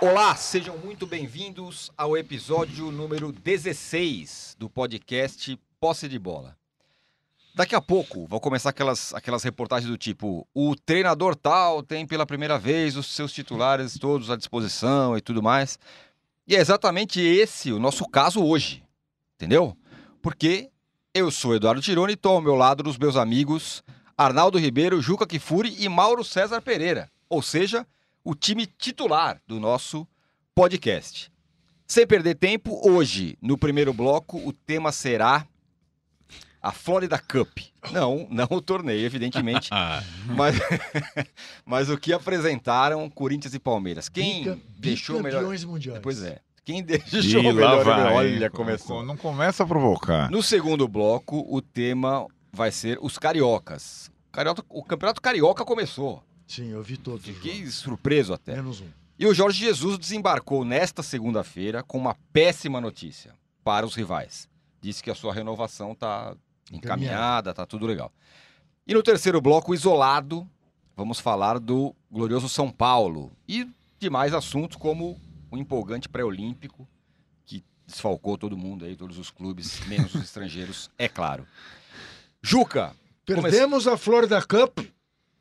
Olá, sejam muito bem-vindos ao episódio número 16 do podcast Posse de Bola. Daqui a pouco vão começar aquelas, aquelas reportagens do tipo: o treinador tal tem pela primeira vez os seus titulares todos à disposição e tudo mais. E é exatamente esse o nosso caso hoje, entendeu? Porque eu sou Eduardo Tironi e estou ao meu lado dos meus amigos Arnaldo Ribeiro, Juca Kifuri e Mauro César Pereira. Ou seja, o time titular do nosso podcast. Sem perder tempo, hoje, no primeiro bloco, o tema será a Florida Cup. Não, não o torneio, evidentemente. mas, mas o que apresentaram Corinthians e Palmeiras. Quem Bica- deixou melhor. mundiais. Pois é. Quem deixou lá melhor. vai. Olha, começou. Não começa a provocar. No segundo bloco, o tema vai ser os cariocas. Carioca- o campeonato carioca começou. Sim, eu vi todos. os Fiquei surpreso até. Menos um. E o Jorge Jesus desembarcou nesta segunda-feira com uma péssima notícia para os rivais. Disse que a sua renovação está encaminhada, tá tudo legal. E no terceiro bloco, isolado, vamos falar do glorioso São Paulo e de mais assuntos como o empolgante pré-olímpico que desfalcou todo mundo aí, todos os clubes, menos os estrangeiros, é claro. Juca, Perdemos a Florida Cup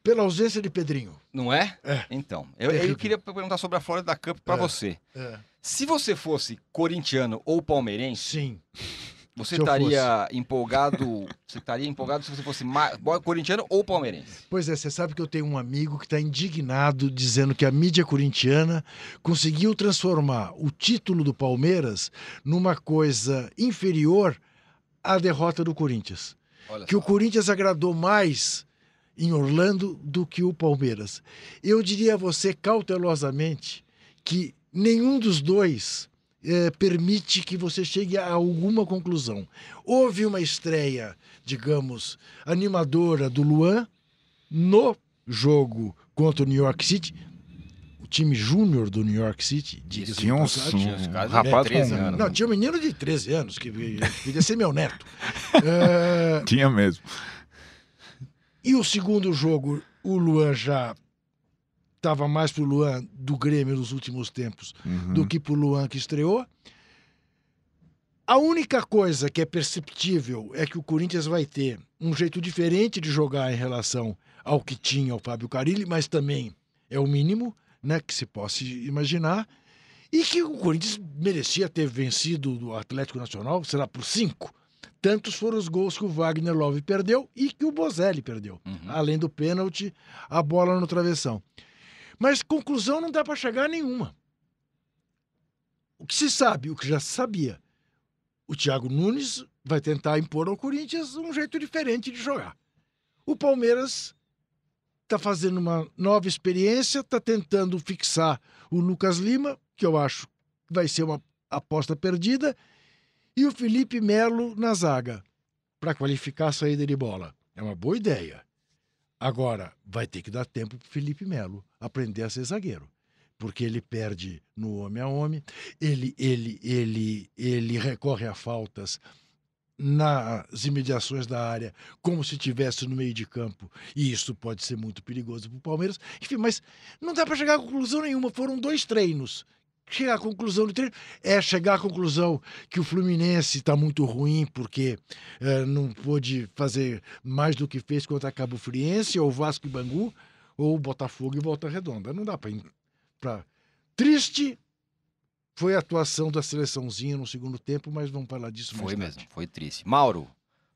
pela ausência de Pedrinho. não é? É. Então, eu, eu queria perguntar sobre a Florida Cup para É. você. É. Se você fosse corintiano ou palmeirense, Sim. você Se estaria empolgado. Você estaria empolgado se você fosse corintiano ou palmeirense? Pois é, você sabe que eu tenho um amigo que está indignado dizendo que a mídia corintiana conseguiu transformar o título do Palmeiras numa coisa inferior à derrota do Corinthians. Olha que o Corinthians agradou mais em Orlando do que o Palmeiras. Eu diria a você cautelosamente que nenhum dos dois eh, permite que você chegue a alguma conclusão. Houve uma estreia, digamos, animadora do Luan no jogo contra o New York City. O time júnior do New York City, Tinha um de rapaz 13 com... anos. Não, tinha um menino de 13 anos que podia ser meu neto. Eh, Tinha mesmo. E o segundo jogo, o Luan já estava mais pro Luan do Grêmio nos últimos tempos Uhum. do que pro Luan que estreou. A única coisa que é perceptível é que o Corinthians vai ter um jeito diferente de jogar em relação ao que tinha o Fábio Carilli, mas também é o mínimo né, que se possa imaginar. E que o Corinthians merecia ter vencido o Atlético Nacional, será por cinco. Tantos foram os gols que o Wagner Love perdeu e que o Bozelli perdeu Uhum. além do pênalti, a bola no travessão. Mas conclusão não dá para chegar a nenhuma. O que se sabe, o que já se sabia, o Thiago Nunes vai tentar impor ao Corinthians um jeito diferente de jogar. O Palmeiras está fazendo uma nova experiência, está tentando fixar o Lucas Lima, que eu acho que vai ser uma aposta perdida, e o Felipe Melo na zaga, para qualificar a saída de bola. É uma boa ideia. Agora, vai ter que dar tempo para Felipe Melo aprender a ser zagueiro. Porque ele perde no homem a homem, ele, ele, ele, ele recorre a faltas nas imediações da área, como se estivesse no meio de campo, e isso pode ser muito perigoso para o Palmeiras. Enfim, mas não dá para chegar a conclusão nenhuma. Foram dois treinos. Chegar à conclusão do treino é chegar à conclusão que o Fluminense está muito ruim porque eh, não pôde fazer mais do que fez contra a Cabo Friense, ou Vasco e Bangu, ou Botafogo e Volta Redonda. Não dá para. Pra... Triste foi a atuação da seleçãozinha no segundo tempo, mas vamos falar disso mais Foi tarde. mesmo, foi triste. Mauro,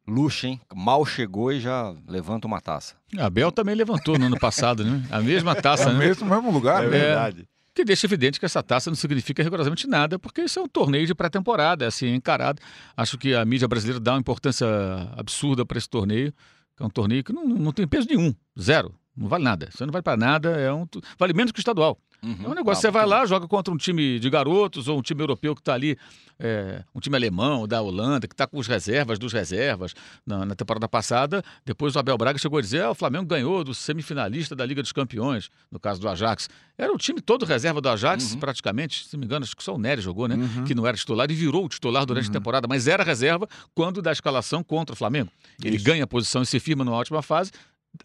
luxo, hein? Mal chegou e já levanta uma taça. Abel também levantou no ano passado, né? A mesma É taça, o né? mesmo, mesmo lugar, né? verdade. Que deixa evidente que essa taça não significa rigorosamente nada, porque isso é um torneio de pré-temporada, é assim, encarado. Acho que a mídia brasileira dá uma importância absurda para esse torneio, que é um torneio que não, não tem peso nenhum, zero. Não vale nada. Isso não vale para nada, é um, vale menos que o estadual. Uhum. É um negócio, você vai lá, joga contra um time de garotos ou um time europeu que está ali, é, um time alemão da Holanda, que está com os reservas dos reservas na, na temporada passada. Depois o Abel Braga chegou a dizer: ah, o Flamengo ganhou do semifinalista da Liga dos Campeões, no caso do Ajax. Era o time todo reserva do Ajax, Uhum. praticamente, se não me engano, acho que só o Nery jogou, né? Uhum. Que não era titular e virou o titular durante a temporada, mas era reserva quando da escalação contra o Flamengo. Ele Isso. ganha a posição e se firma numa ótima fase.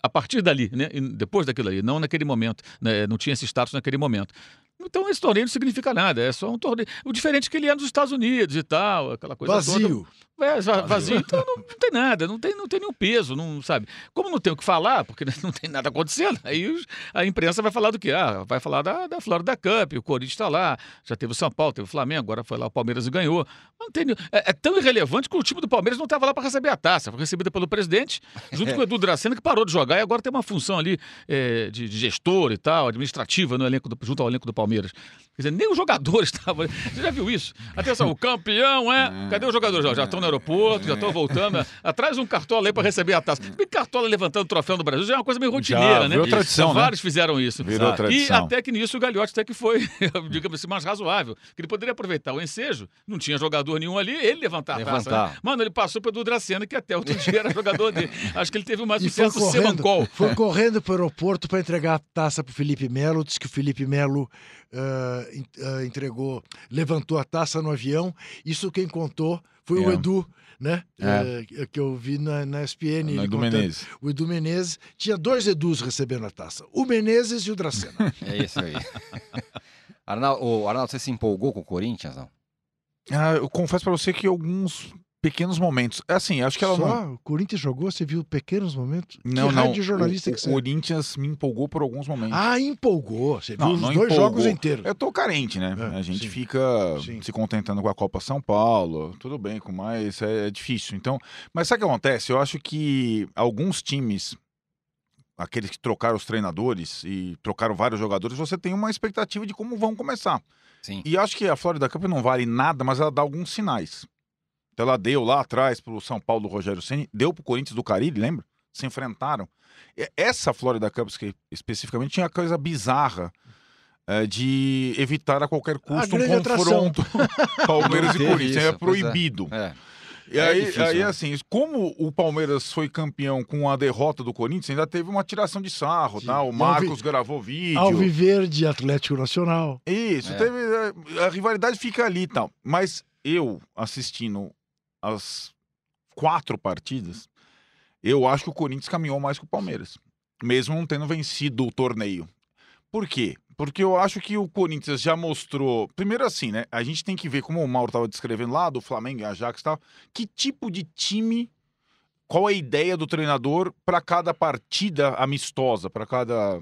A partir dali, né? depois daquilo ali, não naquele momento, né? não tinha esse status naquele momento. Então esse torneio não significa nada, é só um torneio. O diferente é que ele é nos Estados Unidos e tal, aquela coisa toda. Vazio. É, va- vazio, então não, não tem nada, não tem, não tem nenhum peso, não sabe? Como não tem o que falar, porque não tem nada acontecendo, aí os- a imprensa vai falar do quê? Ah, vai falar da, da Florida Cup, o Corinthians está lá, já teve o São Paulo, teve o Flamengo, agora foi lá o Palmeiras e ganhou. Não tem, é, é tão irrelevante que o time do Palmeiras não estava lá para receber a taça, foi recebida pelo presidente, junto com o Edu Dracena, que parou de jogar e agora tem uma função ali é, de, de gestor e tal, administrativa no elenco do- junto ao elenco do Palmeiras. Quer dizer, nem os jogadores estavam. Você já viu isso? Atenção, o campeão é. Cadê os jogadores? Já- estão no aeroporto, já estão voltando. Atrás um cartola aí para receber a taça. Bem cartola levantando o troféu no Brasil já é uma coisa meio rotineira, Já, né? virou tradição, né? Vários fizeram isso. Virou E tradição. até que nisso o Gagliotti até que foi, digamos assim, mais razoável. Que ele poderia aproveitar o ensejo, não tinha jogador nenhum ali, ele levantar a taça. Levantar. né? Mano, ele passou pelo Dracena, que até outro dia era jogador dele. Acho que ele teve mais E um foi certo correndo, semancol. foi correndo para o aeroporto para entregar a taça para o Felipe Melo. Disse que o Felipe Melo ah, entregou, levantou a taça no avião. Isso quem contou foi o É. Edu, né? É. Eh, que eu vi na, na SPN. Ele Edu contando. Menezes. O Edu Menezes. Tinha dois Edus recebendo a taça: o Menezes e o Dracena. É isso aí. Arnaldo, o Arnaldo, você se empolgou com o Corinthians, não? Ah, eu confesso pra você que alguns pequenos momentos. É assim, acho que ela Só não. o Corinthians jogou, você viu pequenos momentos? Não, que não. de jornalista o, que o você é? Corinthians me empolgou por alguns momentos. Ah, empolgou. Você viu Não, os não dois empolgou. jogos inteiros. Eu tô carente, né? É, a gente sim. fica Sim. se contentando com a Copa São Paulo, tudo bem, com mais é, é difícil. Então, mas sabe o que acontece? Eu acho que alguns times, aqueles que trocaram os treinadores e trocaram vários jogadores, você tem uma expectativa de como vão começar. Sim. E acho que a Florida Cup não vale nada, mas ela dá alguns sinais. Então ela deu lá atrás pro São Paulo do Rogério Ceni, deu pro Corinthians do Caribe, lembra? Se enfrentaram. Essa Florida Cup que especificamente tinha coisa bizarra é, de evitar a qualquer custo um grande atração. confronto Palmeiras e Corinthians. isso, É pois é. proibido. É. E É aí, difícil, aí né? assim, como o Palmeiras foi campeão com a derrota do Corinthians, ainda teve uma tiração de sarro, Sim. tá? O Marcos gravou vídeo. Alviverde Atlético Nacional. Isso, É. teve. é, A rivalidade fica ali e tal. Mas eu, assistindo as quatro partidas, eu acho que o Corinthians caminhou mais que o Palmeiras. Mesmo não tendo vencido o torneio. Por quê? Porque eu acho que o Corinthians já mostrou. Primeiro, assim, né? A gente tem que ver, como o Mauro estava descrevendo lá, do Flamengo Ajax e tal, que tipo de time. Qual a ideia do treinador para cada partida amistosa, para cada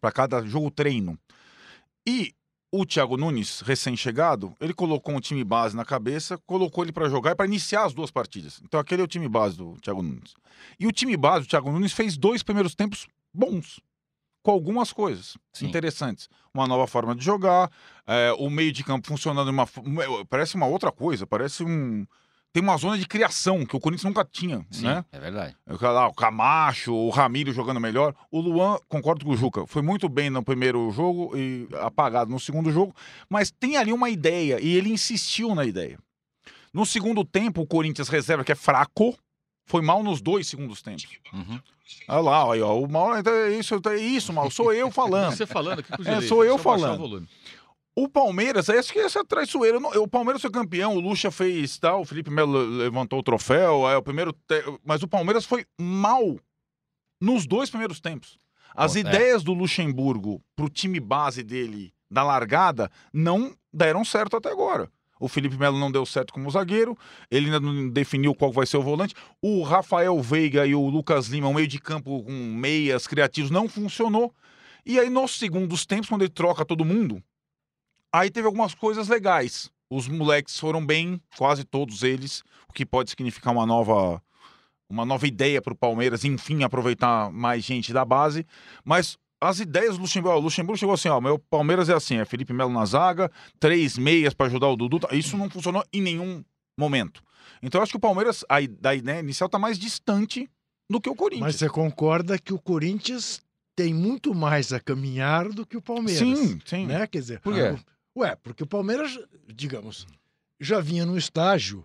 para cada jogo treino. E o Thiago Nunes, recém-chegado, ele colocou um time base na cabeça, colocou ele para jogar e para iniciar as duas partidas. Então aquele é o time base do Thiago Nunes. E o time base do Thiago Nunes fez dois primeiros tempos bons, com algumas coisas Sim. interessantes. Uma nova forma de jogar, é, o meio de campo funcionando de uma, parece uma outra coisa, parece um tem uma zona de criação que o Corinthians nunca tinha, Sim, né? é verdade. Eu lá, o Camacho, o Ramiro jogando melhor. O Luan, concordo com o Juca, foi muito bem no primeiro jogo e apagado no segundo jogo, mas tem ali uma ideia e ele insistiu na ideia. No segundo tempo, o Corinthians reserva, que é fraco, foi mal nos dois segundos tempos. Uhum. Olha lá, ó, o Mauro, então é isso, é isso, Mauro, sou eu falando. Você falando o É, sou eu deixa baixar falando. o. O Palmeiras, acho que essa é traiçoeira. O Palmeiras foi campeão, o Lucha fez tal, o Felipe Melo levantou o troféu, é o primeiro. te- Mas o Palmeiras foi mal nos dois primeiros tempos. As Pô, é. ideias do Luxemburgo pro time base dele da largada não deram certo até agora. O Felipe Melo não deu certo como zagueiro, ele ainda não definiu qual vai ser o volante. O Rafael Veiga e o Lucas Lima, um meio de campo com meias criativos, não funcionou. E aí, nos segundos tempos, quando ele troca todo mundo, Aí teve algumas coisas legais. Os moleques foram bem, quase todos eles, o que pode significar uma nova uma nova ideia para o Palmeiras, enfim, aproveitar mais gente da base. Mas as ideias do Luxemburgo, o Luxemburgo chegou assim, ó, meu Palmeiras é assim, é Felipe Melo na zaga, três meias para ajudar o Dudu. tá? Isso não funcionou em nenhum momento. Então eu acho que o Palmeiras, a, da ideia inicial, tá mais distante do que o Corinthians. Mas você concorda que o Corinthians tem muito mais a caminhar do que o Palmeiras. sim, sim. Né? Quer dizer, Por quê? ah, Ué, porque o Palmeiras, digamos, já vinha num estágio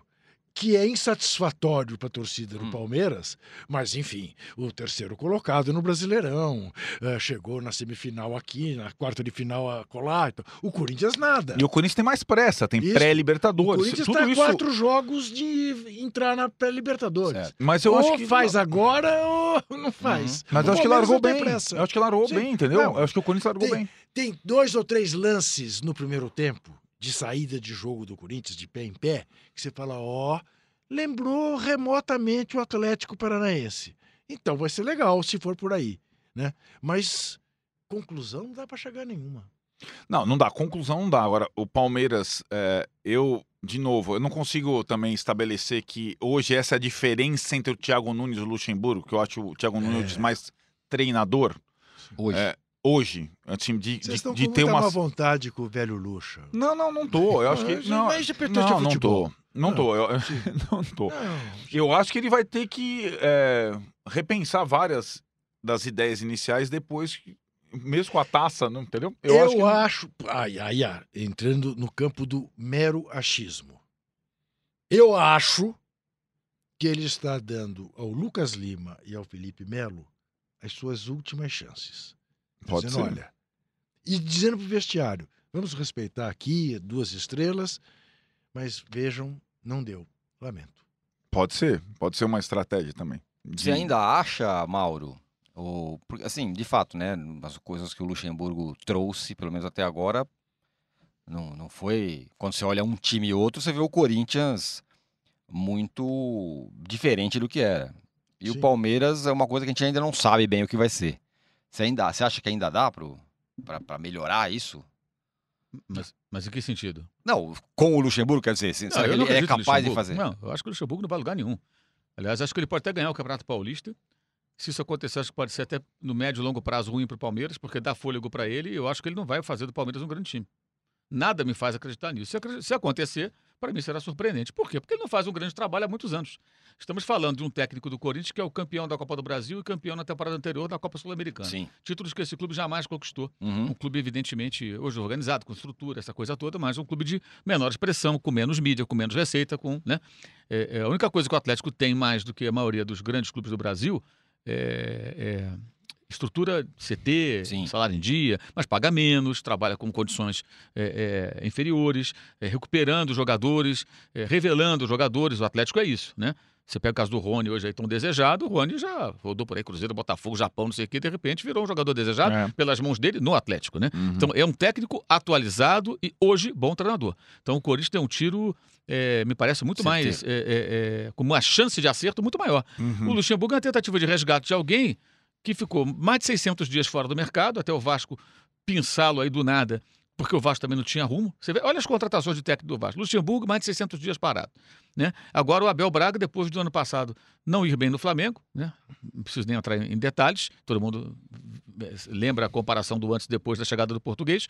que é insatisfatório para a torcida do Hum. Palmeiras, mas enfim, o terceiro colocado no Brasileirão, eh, chegou na semifinal aqui, na quarta de final a colar. Então, o Corinthians nada. E o Corinthians tem mais pressa, tem Isso. O pré-libertadores. Corinthians está isso. quatro jogos de entrar na pré-Libertadores. Mas eu ou acho que faz agora ou não faz. Mas O eu acho que largou bem. pressa. Eu acho que largou bem, entendeu? Não. Eu acho que o Corinthians largou Tem- bem. tem dois ou três lances no primeiro tempo de saída de jogo do Corinthians, de pé em pé, que você fala, ó, lembrou remotamente o Atlético Paranaense. Então vai ser legal se for por aí, né? Mas conclusão não dá para chegar nenhuma. Não, não dá. Conclusão não dá. Agora, o Palmeiras, é, eu, de novo, eu não consigo também estabelecer que hoje essa é a diferença entre o Thiago Nunes e o Luxemburgo, que eu acho o Thiago Nunes mais treinador. Hoje. É, hoje, assim, de, Vocês de, de com ter uma. má vontade com o velho Luxa. Não, não, não tô. Eu acho que. Não, mas não, de não tô. Não Não. tô. Eu, não tô. Não, Eu acho que ele vai ter que é, repensar várias das ideias iniciais depois, que- mesmo com a taça, não, entendeu? Eu, acho que acho. Ai, ai, ai, entrando no campo do mero achismo. Eu acho que ele está dando ao Lucas Lima e ao Felipe Melo as suas últimas chances. Pode dizendo, ser. olha. E dizendo pro vestiário: vamos respeitar aqui duas estrelas, mas vejam, não deu. Lamento. Pode ser. Pode ser uma estratégia também. Você De- ainda acha, Mauro, ou, porque, assim, de fato, né, as coisas que o Luxemburgo trouxe, pelo menos até agora, não, não foi... Quando você olha um time e outro, você vê o Corinthians muito diferente do que era. E Sim. o Palmeiras é uma coisa que a gente ainda não sabe bem o que vai ser. Você, ainda, você acha que ainda dá pra melhorar isso? Mas, mas em que sentido? Não, com o Luxemburgo, quer dizer, será Não, que eu não ele é capaz de fazer? Não, eu acho que o Luxemburgo não vai lugar nenhum. Aliás, acho que ele pode até ganhar o Campeonato Paulista. Se isso acontecer, acho que pode ser até no médio e longo prazo ruim para o Palmeiras, porque dá fôlego para ele e eu acho que ele não vai fazer do Palmeiras um grande time. Nada me faz acreditar nisso. Se, se acontecer, para mim será surpreendente. Por quê? Porque ele não faz um grande trabalho há muitos anos. Estamos falando de um técnico do Corinthians que é o campeão da Copa do Brasil e campeão na temporada anterior da Copa Sul-Americana. Sim. Títulos que esse clube jamais conquistou. Uhum. Um clube, evidentemente, hoje organizado, com estrutura, essa coisa toda, mas um clube de menor expressão, com menos mídia, com menos receita, com. Né? É, é, a única coisa que o Atlético tem mais do que a maioria dos grandes clubes do Brasil é. é Estrutura CT, Sim. salário em dia, mas paga menos, trabalha com condições é, é, inferiores, é, recuperando jogadores, é, revelando jogadores. O Atlético é isso, né? Você pega o caso do Rony hoje aí tão desejado, o Rony já rodou por aí, Cruzeiro, Botafogo, Japão, não sei o que, de repente virou um jogador desejado É. pelas mãos dele no Atlético, né? Uhum. Então é um técnico atualizado e hoje bom treinador. Então o Corinthians tem um tiro, é, me parece, muito mais, com uma chance de acerto muito maior. Uhum. O Luxemburgo é uma tentativa de resgate de alguém que ficou mais de 600 dias fora do mercado, até o Vasco pinçá-lo aí do nada, porque o Vasco também não tinha rumo. Você vê, olha as contratações de técnico do Vasco. Luxemburgo, mais de 600 dias parado. Né? Agora o Abel Braga, depois do ano passado não ir bem no Flamengo, né? não preciso nem entrar em detalhes, todo mundo lembra a comparação do antes e depois da chegada do português,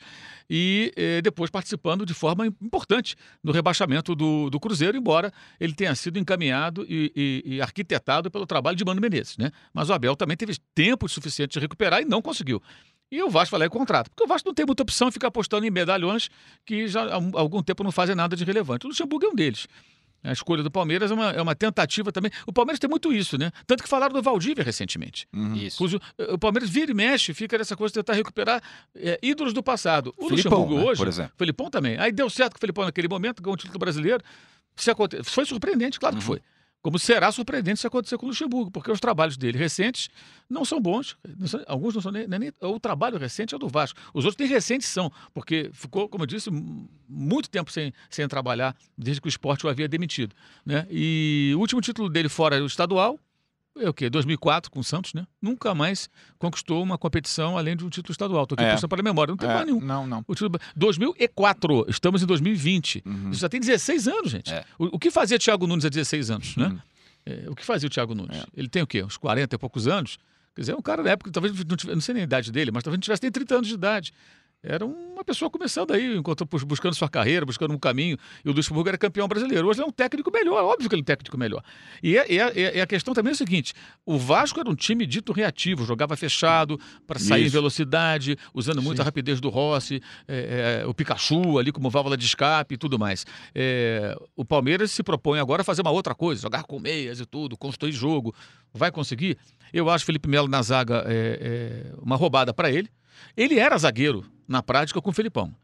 e eh, depois participando de forma importante no rebaixamento do, do Cruzeiro, embora ele tenha sido encaminhado e, e- e arquitetado pelo trabalho de Mano Menezes. Né? Mas o Abel também teve tempo suficiente de recuperar e não conseguiu. E o Vasco vai lá e contrata. Porque o Vasco não tem muita opção, fica apostando em medalhões que já há um- algum tempo não fazem nada de relevante. O Luxemburgo é um deles. A escolha do Palmeiras é uma, é uma tentativa também. O Palmeiras tem muito isso, né? Tanto que falaram do Valdívia recentemente. Uhum. Isso. Cujo- O Palmeiras vira e mexe, fica nessa coisa de tentar recuperar é, ídolos do passado. O Filipão, Luxemburgo né, hoje, por exemplo. Felipão também. Aí deu certo com o Felipão naquele momento, ganhou o título brasileiro. Se aconte... Foi surpreendente, claro que Uhum. foi. Como será surpreendente se acontecer com o Luxemburgo, porque os trabalhos dele recentes não são bons. Não são- alguns não são nem, nem- O trabalho recente é do Vasco. Os outros nem recentes são, porque ficou, como eu disse, muito tempo sem, sem trabalhar, desde que o esporte o havia demitido. Né? E o último título dele fora o estadual é o quê? 2004 com o Santos, né? Nunca mais conquistou uma competição além de um título estadual. Estou aqui É. puxando para a memória, não tem É, mais nenhum. Não, não. O título... 2004, estamos em 2020. Uhum. Isso já tem 16 anos, gente. É. O, o que fazia Thiago Nunes há 16 anos, né? Uhum. É, o que fazia o Thiago Nunes? É. Ele tem o quê? Uns 40 e poucos anos? Quer dizer, é um cara da época, talvez não tivesse, não sei nem a idade dele, mas talvez não tivesse nem 30 anos de idade. Era uma pessoa começando aí, enquanto bus- buscando sua carreira, buscando um caminho. E o Luxemburgo era campeão brasileiro. Hoje ele é um técnico melhor, óbvio que ele é um técnico melhor. E, é- é- é- a questão também é o seguinte: o Vasco era um time dito reativo, jogava fechado, para sair em Isso. velocidade, usando muito Sim. a rapidez do Rossi, é, é, o Pikachu ali como válvula de escape e tudo mais. É, o Palmeiras se propõe agora a fazer uma outra coisa, jogar com meias e tudo, construir jogo. Vai conseguir? Eu acho Felipe Melo na zaga é, é, uma roubada para ele. Ele era zagueiro na prática com o Felipão.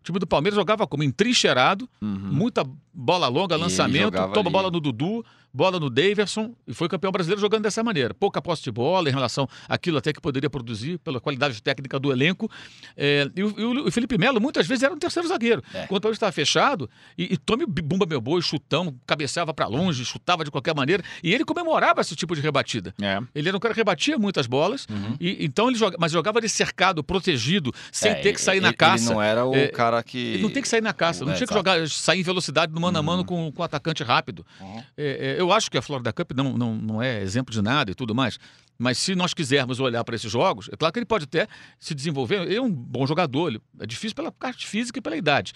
O time do Palmeiras jogava como entrincheirado, Uhum. muita bola longa, E lançamento, toma ali. bola no Dudu, bola no Daverson e foi campeão brasileiro jogando dessa maneira. Pouca posse de bola em relação àquilo até que poderia produzir pela qualidade técnica do elenco. É, e, o, e o Felipe Melo muitas vezes era um terceiro zagueiro. É. Quando o estava fechado e, e tome bumba meu boi, chutão, cabeceava para longe, chutava de qualquer maneira. E ele comemorava esse tipo de rebatida. É. Ele era um cara que rebatia muitas bolas, Uhum. e, então ele joga, mas jogava de cercado, protegido, sem É, ter que sair ele- na caça. Ele não era o É, cara que. Ele não tem que sair na caça, não É, tinha que jogar, sair em velocidade no mano a mano com, com o atacante rápido. Uhum. É, eu acho que a Florida Cup não, não, não é exemplo de nada e tudo mais. Mas se nós quisermos olhar para esses jogos, é claro que ele pode até se desenvolver. Ele é um bom jogador, ele, é difícil pela parte física e pela idade.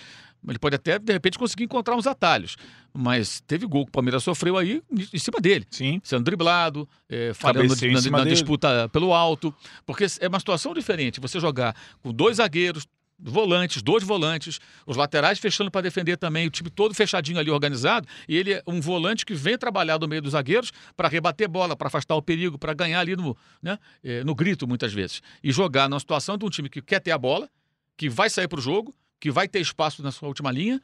Ele pode até, de repente, conseguir encontrar uns atalhos. Mas teve gol que o Palmeiras sofreu aí em cima dele Sim. sendo driblado, é, falhando na, na disputa pelo alto, porque é uma situação diferente. Você jogar com dois zagueiros, volantes, dois volantes, os laterais fechando para defender também, o time todo fechadinho ali organizado, e ele é um volante que vem trabalhar no meio dos zagueiros para rebater bola, para afastar o perigo, para ganhar ali no, né, é, no grito muitas vezes. E jogar na situação de um time que quer ter a bola, que vai sair para o jogo, que vai ter espaço na sua última linha.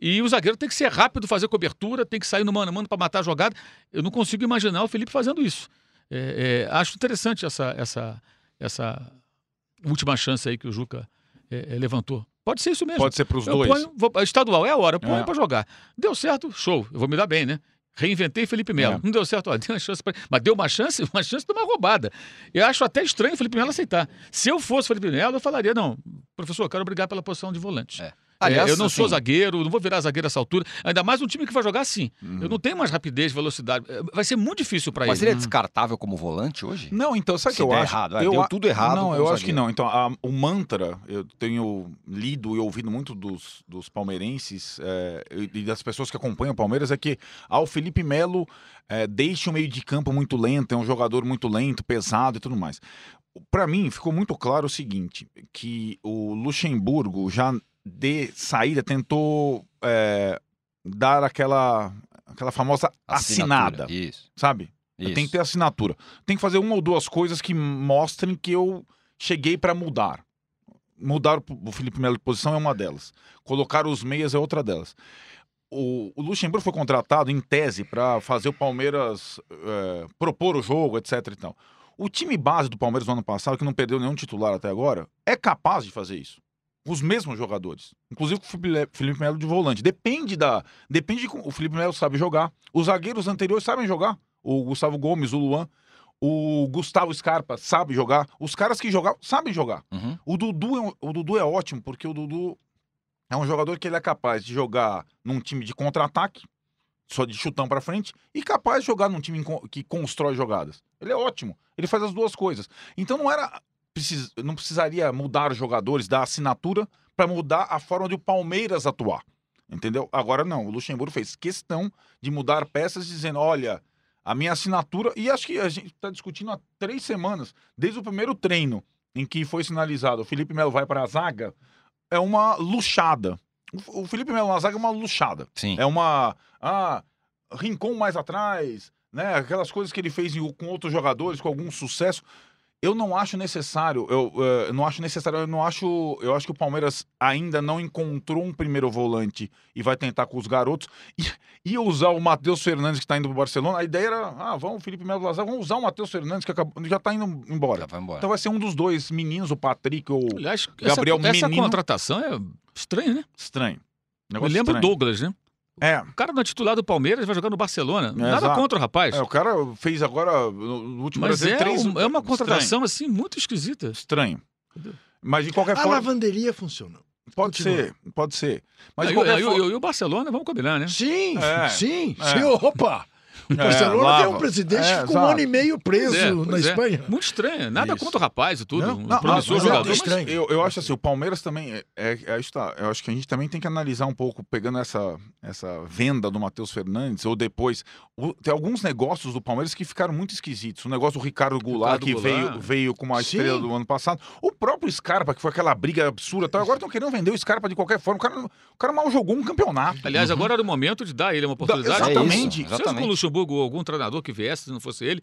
E o zagueiro tem que ser rápido, fazer cobertura, tem que sair no mano a mano para matar a jogada. Eu não consigo imaginar o Felipe fazendo isso. É, é, acho interessante essa, essa, essa última chance aí que o Juca é, é, levantou. Pode ser isso mesmo. Pode ser para os dois. ponho- vou- estadual é a hora, ponho É. pra jogar. Deu certo, show. Eu vou me dar bem, né? Reinventei Felipe Melo. É. Não deu certo, ó, deu uma chance pra... Mas deu uma chance, uma chance de uma roubada. Eu acho até estranho o Felipe Melo aceitar. Se eu fosse Felipe Melo, eu falaria: não, professor, eu quero brigar pela posição de volante. É. É, Aliás, eu não sou assim, zagueiro, não vou virar zagueiro essa altura. Ainda mais um time que vai jogar assim. Uhum. Eu não tenho mais rapidez, velocidade. É, Vai ser muito difícil pra Mas ele. ele é descartável como volante hoje? Não, então, sabe o que eu acho? errado, ah, eu deu tudo errado Não, eu acho que não. Então, a- o mantra, eu tenho lido e ouvido muito dos, dos palmeirenses é, e das pessoas que acompanham o Palmeiras é que ah, o Felipe Melo é, deixa o meio de campo muito lento, é um jogador muito lento, pesado e tudo mais. Para mim, ficou muito claro o seguinte, que o Luxemburgo já de saída tentou é, dar aquela, aquela famosa Assinatura. assinada, Isso. sabe? Tem que ter assinatura. Tem que fazer uma ou duas coisas que mostrem que eu cheguei para mudar. Mudar o Felipe Melo de posição é uma delas. Colocar os meias é outra delas. O, o Luxemburgo foi contratado em tese para fazer o Palmeiras é, propor o jogo, etc. E tal. O time base do Palmeiras no ano passado, que não perdeu nenhum titular até agora, é capaz de fazer isso. Os mesmos jogadores. Inclusive com o Felipe- Melo de volante. Depende da. Depende de o Felipe Melo sabe jogar. Os zagueiros anteriores sabem jogar. O Gustavo Gomes, o Luan. O Gustavo Scarpa sabe jogar. Os caras que jogavam sabem jogar. Uhum. O Dudu, é, o Dudu é ótimo, porque o Dudu é um jogador que ele é capaz de jogar num time de contra-ataque, só de chutão pra frente, e capaz de jogar num time que constrói jogadas. Ele é ótimo. Ele faz as duas coisas. Então não era. Precis- não precisaria mudar os jogadores da assinatura para mudar a forma de o Palmeiras atuar. Entendeu? Agora não. O Luxemburgo fez questão de mudar peças, dizendo: olha, a minha assinatura. E acho que a gente está discutindo há três semanas, desde o primeiro treino em que foi sinalizado o Felipe Melo vai para a zaga, é uma luxada. O Felipe Melo na zaga é uma luxada. Sim. É uma. Ah, Rincon mais atrás, né? Aquelas coisas que ele fez com outros jogadores, com algum sucesso. Eu não acho necessário, eu eh, não acho necessário, eu não acho. Eu acho que o Palmeiras ainda não encontrou um primeiro volante e vai tentar com os garotos. E, ia usar o Matheus Fernandes, que está indo pro Barcelona. A ideia era, ah, vamos, Felipe Melo Lazar, vamos usar o Matheus Fernandes, que acabou, já tá indo embora. Já vai embora. Então vai ser um dos dois meninos, o Patrick ou o Aliás, Gabriel essa, essa Menino- contratação é estranha, né? estranho. Eu Negócio lembro do estranho. Douglas, né? É, O cara não é titular do Palmeiras, vai jogar no Barcelona. Nada exato. contra o rapaz. é, o cara fez agora, no último mas brasileiro, é, três... um- é uma estranho. contratação, assim, muito esquisita. Estranho. Mas de qualquer A forma, lavanderia funciona. pode continua. ser, pode ser. Mas Aí, de qualquer aí, forma... e o Barcelona, vamos combinar, né? Sim, É. sim, É. sim. Opa! O Barcelona lava. tem um presidente É, que ficou um ano e meio preso é, na é. Espanha. Muito estranho. Nada Isso. contra o rapaz e tudo. Não, um não, promissor é jogador. estranho. Eu, eu acho assim, o Palmeiras também é, é, é, está, eu acho que a gente também tem que analisar um pouco, pegando essa, essa venda do Matheus Fernandes, ou depois. o- tem alguns negócios do Palmeiras que ficaram muito esquisitos. O negócio do Ricardo Goulart, Ricardo que Goulart. Veio, veio com uma Sim. estrela do ano passado. O próprio Scarpa, que foi aquela briga absurda. Então agora estão querendo vender o Scarpa de qualquer forma. O cara, o cara mal jogou um campeonato. Aliás, agora era o momento de dar ele uma oportunidade. Dá- exatamente, o exatamente. Luxemburgo ou algum treinador que viesse, se não fosse ele,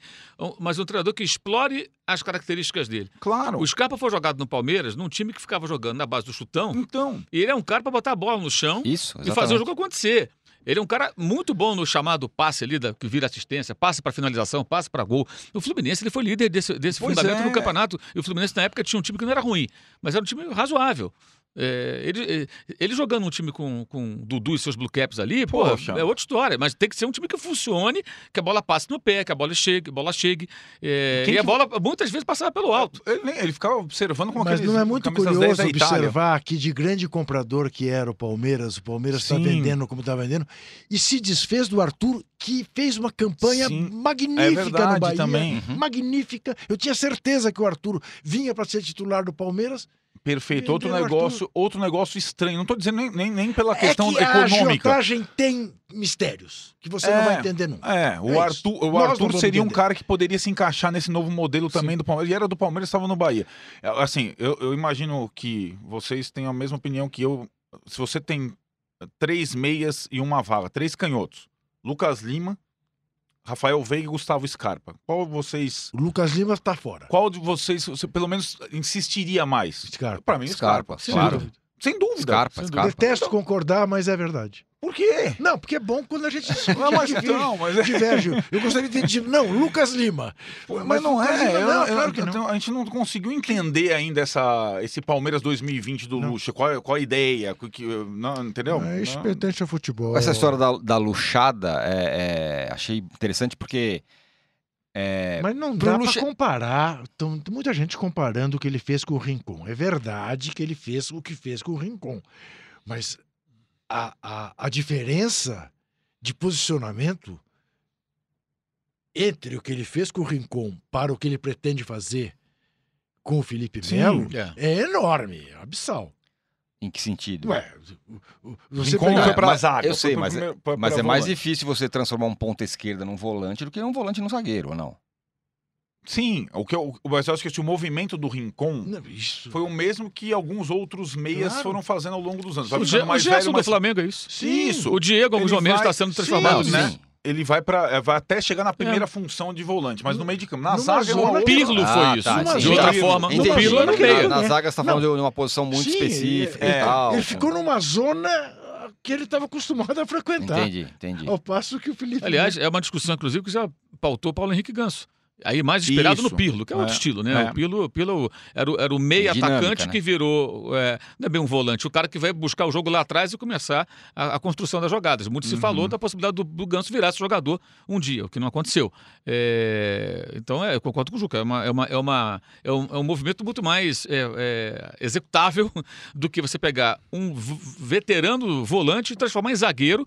mas um treinador que explore as características dele. Claro. O Scarpa foi jogado no Palmeiras, num time que ficava jogando na base do chutão, Então. e ele é um cara para botar a bola no chão Isso, e fazer o jogo acontecer. Ele é um cara muito bom no chamado passe ali, da, que vira assistência, passe para finalização, passe para gol. O Fluminense ele foi líder desse, desse Pois fundamento é. no campeonato. E o Fluminense, na época, tinha um time que não era ruim, mas era um time razoável. É, ele, ele- ele jogando um time com, com Dudu e seus blue caps ali, Poxa. é outra história. Mas tem que ser um time que funcione, que a bola passe no pé, que a bola chegue, a bola chegue. é, e a que- bola muitas vezes passava pelo alto. Ele, ele ficava observando como Mas aqueles não é muito camisas 10 curioso observar que de grande comprador que era o Palmeiras, o Palmeiras está vendendo como está vendendo, e se desfez do Arthur, que fez uma campanha Sim. magnífica É no Bahia. também. Uhum. Magnífica. Eu tinha certeza que o Arthur vinha para ser titular do Palmeiras. Perfeito. Outro negócio, outro negócio estranho. Não tô dizendo nem, nem, nem pela questão é que a econômica. agiotagem tem mistérios que você não É. vai entender nunca. É, o É isso. Arthur, o Nós não Arthur seria um cara que poderia se encaixar nesse novo modelo também do Palmeiras. E era do Palmeiras, estava no Bahia. É, Assim, eu, eu imagino que vocês tenham a mesma opinião que eu. Se você tem três meias e uma vaga, três canhotos, Lucas Lima, Rafael Veiga e Gustavo Scarpa. Qual vocês. O Lucas Lima está fora. Qual de vocês você pelo menos insistiria mais? Scarpa. Pra mim, Scarpa, Scarpa. Sem claro. dúvida. Sem dúvida. Scarpa, Sem Scarpa. Detesto concordar, mas é verdade. Por quê? Não, porque é bom quando a gente discute Não, mas então, mas é- diverge. Eu gostaria de ter dito, não, Lucas Lima. Mas não Lucas é, Lima, eu- não, eu- claro que eu- não. a gente não conseguiu entender ainda essa, esse Palmeiras 2020 do Não. Lucha. Qual, é- qual a ideia? Que, não, entendeu? Mas Não. pertence ao futebol. Essa história da, da luxada, é, é, achei interessante porque é, Mas não dá Lucha- pra comparar. Então, tem muita gente comparando o que ele fez com o Rincon. É verdade que ele fez o que fez com o Rincon. Mas a, a, a diferença de posicionamento entre o que ele fez com o Rincon para o que ele pretende fazer com o Felipe. Melo É. é enorme, é abissal. em que sentido? Ué, você Rincon pegar- foi pra mas- zaga. eu sei, mas é- primeiro- pra- Mas pra é mais difícil você transformar um ponta esquerda num volante do que um volante num zagueiro, ou não? Sim, o que eu, mas eu acho que esse- o movimento do Rincon Não, isso. foi o mesmo que alguns outros meias Claro. foram fazendo ao longo dos anos. Vai O, Ge o mais Gerson velho, do mas Flamengo é isso. Sim. Isso. O Diego, alguns momentos, está sendo Sim, transformado, né? né? ele vai para vai até chegar na primeira função de volante, mas no meio de campo. Na Numa zaga é zona outra- Pirlo Ah, foi isso. tá, de outra forma, Entendi. o Pirlo era meio. Na né? zaga você tá Não. falando de uma posição muito Sim, específica é, e tal. Ele ficou numa zona que ele estava acostumado a frequentar. Entendi, entendi. Ao passo que o Felipe. Aliás, é uma discussão, inclusive, que já pautou Paulo Henrique Ganso. Aí mais inspirado Isso. no Pirlo, que é outro É. estilo, né? É. O Pirlo, o Pirlo era, o- era o meio Dinâmica, atacante né? que virou, é, não é bem um volante, o cara que vai buscar o jogo lá atrás e começar a, a construção das jogadas. Muito se Uhum. falou da possibilidade do, do Ganso virar esse jogador um dia, o que não aconteceu. É, então, é, eu concordo com o Juca, é, uma, é, uma, é, uma, é, um, é um movimento muito mais é, é, executável do que você pegar um veterano volante e transformar em zagueiro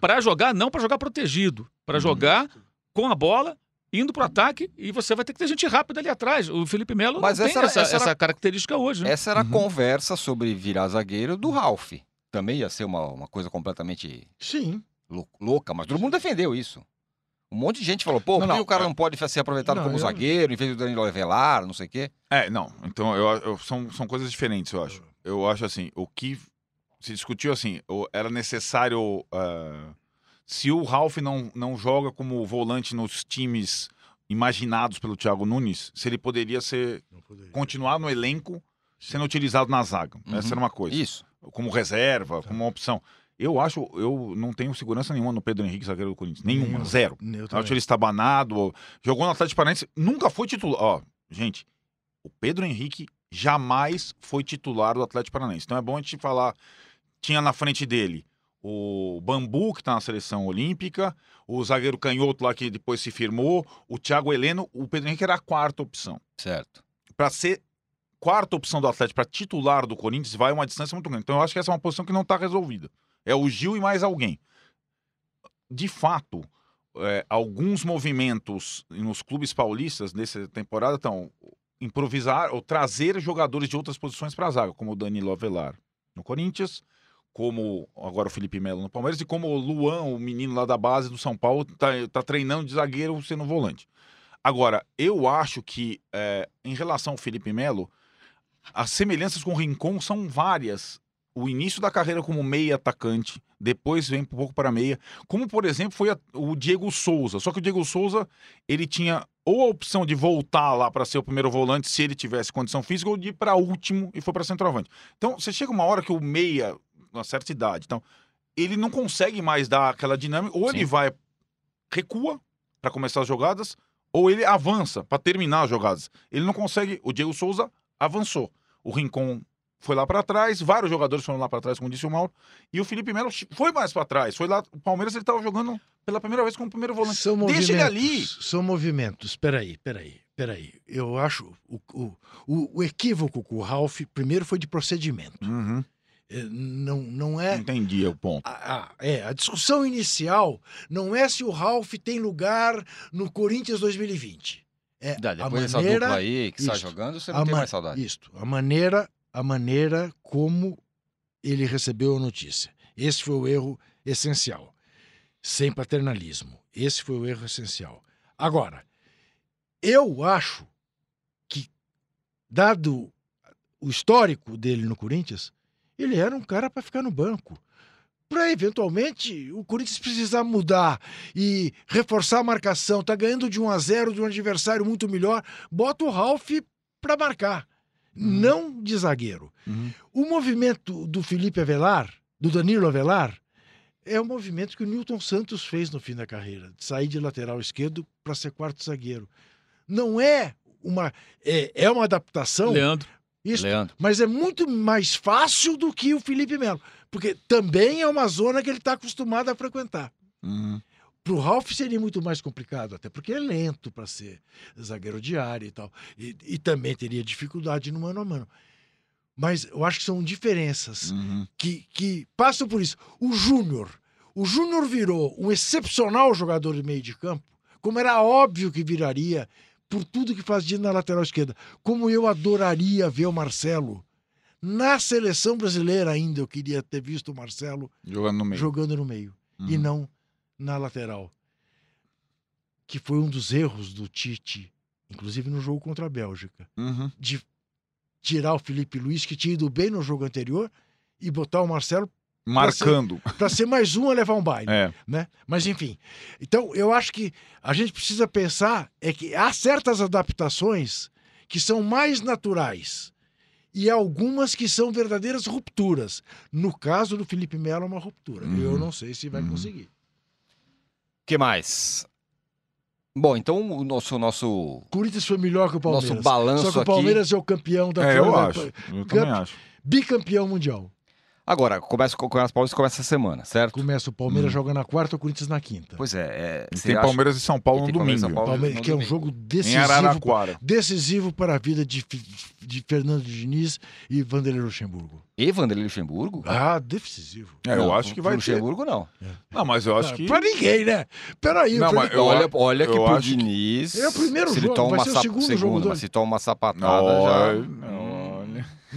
para jogar, não para jogar protegido, para Uhum. jogar com a bola, indo pro ataque, e você vai ter que ter gente rápida ali atrás. O Felipe Melo Mas não essa tem era- essa, essa era- essa característica hoje. Né? Essa era a Uhum. conversa sobre virar zagueiro do Ralph. Também ia ser uma, uma coisa completamente Sim. lou- louca, mas todo mundo defendeu isso. Um monte de gente falou, pô, por Não, que não, o cara é- não pode ser aproveitado Não, como eu- zagueiro, em vez do Danilo Avelar, não sei o quê? É, não. Então, eu, eu- são, são coisas diferentes, eu acho. Eu acho assim, o que se discutiu assim, o- era necessário. ah, se o Ralph não, não joga como volante nos times imaginados pelo Thiago Nunes, se ele poderia ser poderia. continuar no elenco sendo utilizado na zaga. Essa Uhum. era uma coisa. Isso. Como reserva, como uma opção. Eu acho, eu não tenho segurança nenhuma no Pedro Henrique, zagueiro do Corinthians. Nenhuma, Nenhuma. zero. Eu Eu também. acho ele estabanado, jogou no Atlético Paranaense, nunca foi titular. Ó, gente, o Pedro Henrique jamais foi titular do Atlético Paranaense. Então é bom a gente falar. Tinha na frente dele o Bambu, que tá na seleção olímpica, o zagueiro canhoto lá que depois se firmou, o Thiago Heleno. O Pedro Henrique era a quarta opção. Certo. Para ser quarta opção do Atlético, para titular do Corinthians, vai uma distância muito grande. Então eu acho que essa é uma posição que não está resolvida. É o Gil e mais alguém. De fato, é, alguns movimentos nos clubes paulistas nessa temporada estão improvisar ou trazer jogadores de outras posições para a zaga, como o Danilo Avelar no Corinthians, como agora o Felipe Melo no Palmeiras e como o Luan, o menino lá da base do São Paulo, tá, tá treinando de zagueiro sendo volante. Agora, eu acho que é, em relação ao Felipe Melo, as semelhanças com o Rincon são várias. O início da carreira como meia atacante, depois vem um pouco para meia, como por exemplo foi a- o Diego Souza. Só que o Diego Souza ele tinha ou a opção de voltar lá para ser o primeiro volante se ele tivesse condição física, ou de ir para último e foi para centroavante. Então você chega uma hora que o meia, uma certa idade, então ele não consegue mais dar aquela dinâmica. Ou ele Sim. vai, recua para começar as jogadas, ou ele avança para terminar as jogadas. Ele não consegue. O Diego Souza avançou. O Rincon foi lá para trás, vários jogadores foram lá para trás, como disse o Mauro, e o Felipe Melo foi mais para trás. Foi lá, o Palmeiras ele estava jogando pela primeira vez como primeiro volante. São Deixa movimentos. ele ali. São movimentos. Peraí, peraí, peraí. Eu acho o, o, o, o equívoco com o Ralf, primeiro, foi de procedimento. Uhum. É, Não, não é. Entendi o ponto. A, a- é, a discussão inicial não é se o Ralf tem lugar no Corinthians 2020. É a Depois dessa maneira, dupla aí que está jogando, você a não tem ma- mais saudade. Isto, a maneira, a maneira como ele recebeu a notícia. Esse foi o erro essencial. Sem paternalismo. Esse foi o erro essencial. Agora, eu acho que, dado o histórico dele no Corinthians, ele era um cara para ficar no banco. Para eventualmente o Corinthians precisar mudar e reforçar a marcação, tá ganhando de 1 a 0 de um adversário muito melhor, bota o Ralf para marcar, não de zagueiro. Uhum. O movimento do Felipe Avelar, do Danilo Avelar, é o movimento que o Newton Santos fez no fim da carreira, de sair de lateral esquerdo para ser quarto zagueiro. Não é uma é, é uma adaptação, Leandro. Isso, Leandro. mas é muito mais fácil do que o Felipe Melo, porque também é uma zona que ele está acostumado a frequentar. Uhum. Para o Ralf seria muito mais complicado, até porque é lento para ser zagueiro de área e tal. E, e também teria dificuldade no mano a mano. Mas eu acho que são diferenças Uhum. que, que passam por isso. O Júnior. O Júnior virou um excepcional jogador de meio de campo, como era óbvio que viraria por tudo que fazia na lateral esquerda. Como eu adoraria ver o Marcelo. Na seleção brasileira ainda eu queria ter visto o Marcelo Jogando no meio. jogando no meio e Uhum. não na lateral. Que foi um dos erros do Tite, inclusive no jogo contra a Bélgica, Uhum. de tirar o Felipe Luiz, que tinha ido bem no jogo anterior, e botar o Marcelo Marcando. para ser mais um a levar um baile. É. Né? Mas enfim. Então, eu acho que a gente precisa pensar é que há certas adaptações que são mais naturais e algumas que são verdadeiras rupturas. No caso do Felipe Melo, é uma ruptura. Uhum. Eu não sei se vai Uhum. conseguir. que mais? Bom, então o nosso, nosso, Corinthians foi melhor que o Palmeiras. nosso balanço Só que o aqui. Palmeiras é o campeão da É, eu acho. Eu também acho. Bicampeão mundial. Agora, começa, o Campeonato Paulista começa essa semana, certo? Começa o Palmeiras Hum. joga na quarta, o Corinthians na quinta. Pois é. é E tem acha- Palmeiras e São Paulo E no domingo. Paulo. Palmeiras, no que é um jogo Em decisivo Araraquara. decisivo para a vida de, de Fernando Diniz e Vanderlei Luxemburgo. E Vanderlei Luxemburgo? Ah, decisivo. É, eu Não, acho que vai pro ter. Luxemburgo, não. Não, mas eu acho que. Pra ninguém, né? Peraí, Não, eu mas eu olha, a- olha que eu pro acho que- Diniz. É o primeiro se ele jogo, toma vai ser o sap- segundo jogo mas se toma uma sapatada Olha, já.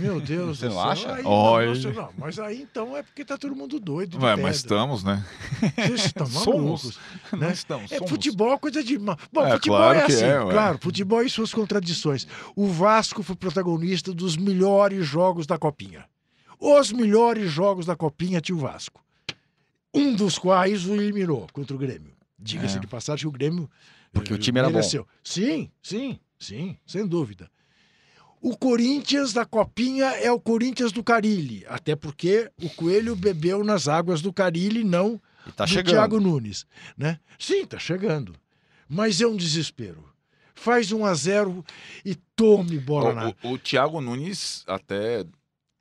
Meu Deus Você do não céu. acha? Aí, Olha. Não, mas aí então é porque tá todo mundo doido. Ué, mas estamos, né? Vocês estão Somos. malucos. Não Né? estamos. É, somos. futebol é coisa de. Bom, É, futebol claro é assim, é, claro. Futebol e suas contradições. O Vasco foi protagonista dos melhores jogos da Copinha. Os melhores jogos da Copinha tinha o Vasco. Um dos quais o eliminou contra o Grêmio. Diga-se É. de passagem que o Grêmio. Porque eh, o time era bom. mereceu. Sim, sim, sim, sem dúvida. O Corinthians da Copinha é o Corinthians do Carilli, até porque o Coelho bebeu nas águas do Carilli, não E tá do chegando. Thiago Nunes, né? Sim, tá chegando. Mas é um desespero. Faz 1 a 0 e tome bola na. O, o, o Thiago Nunes, até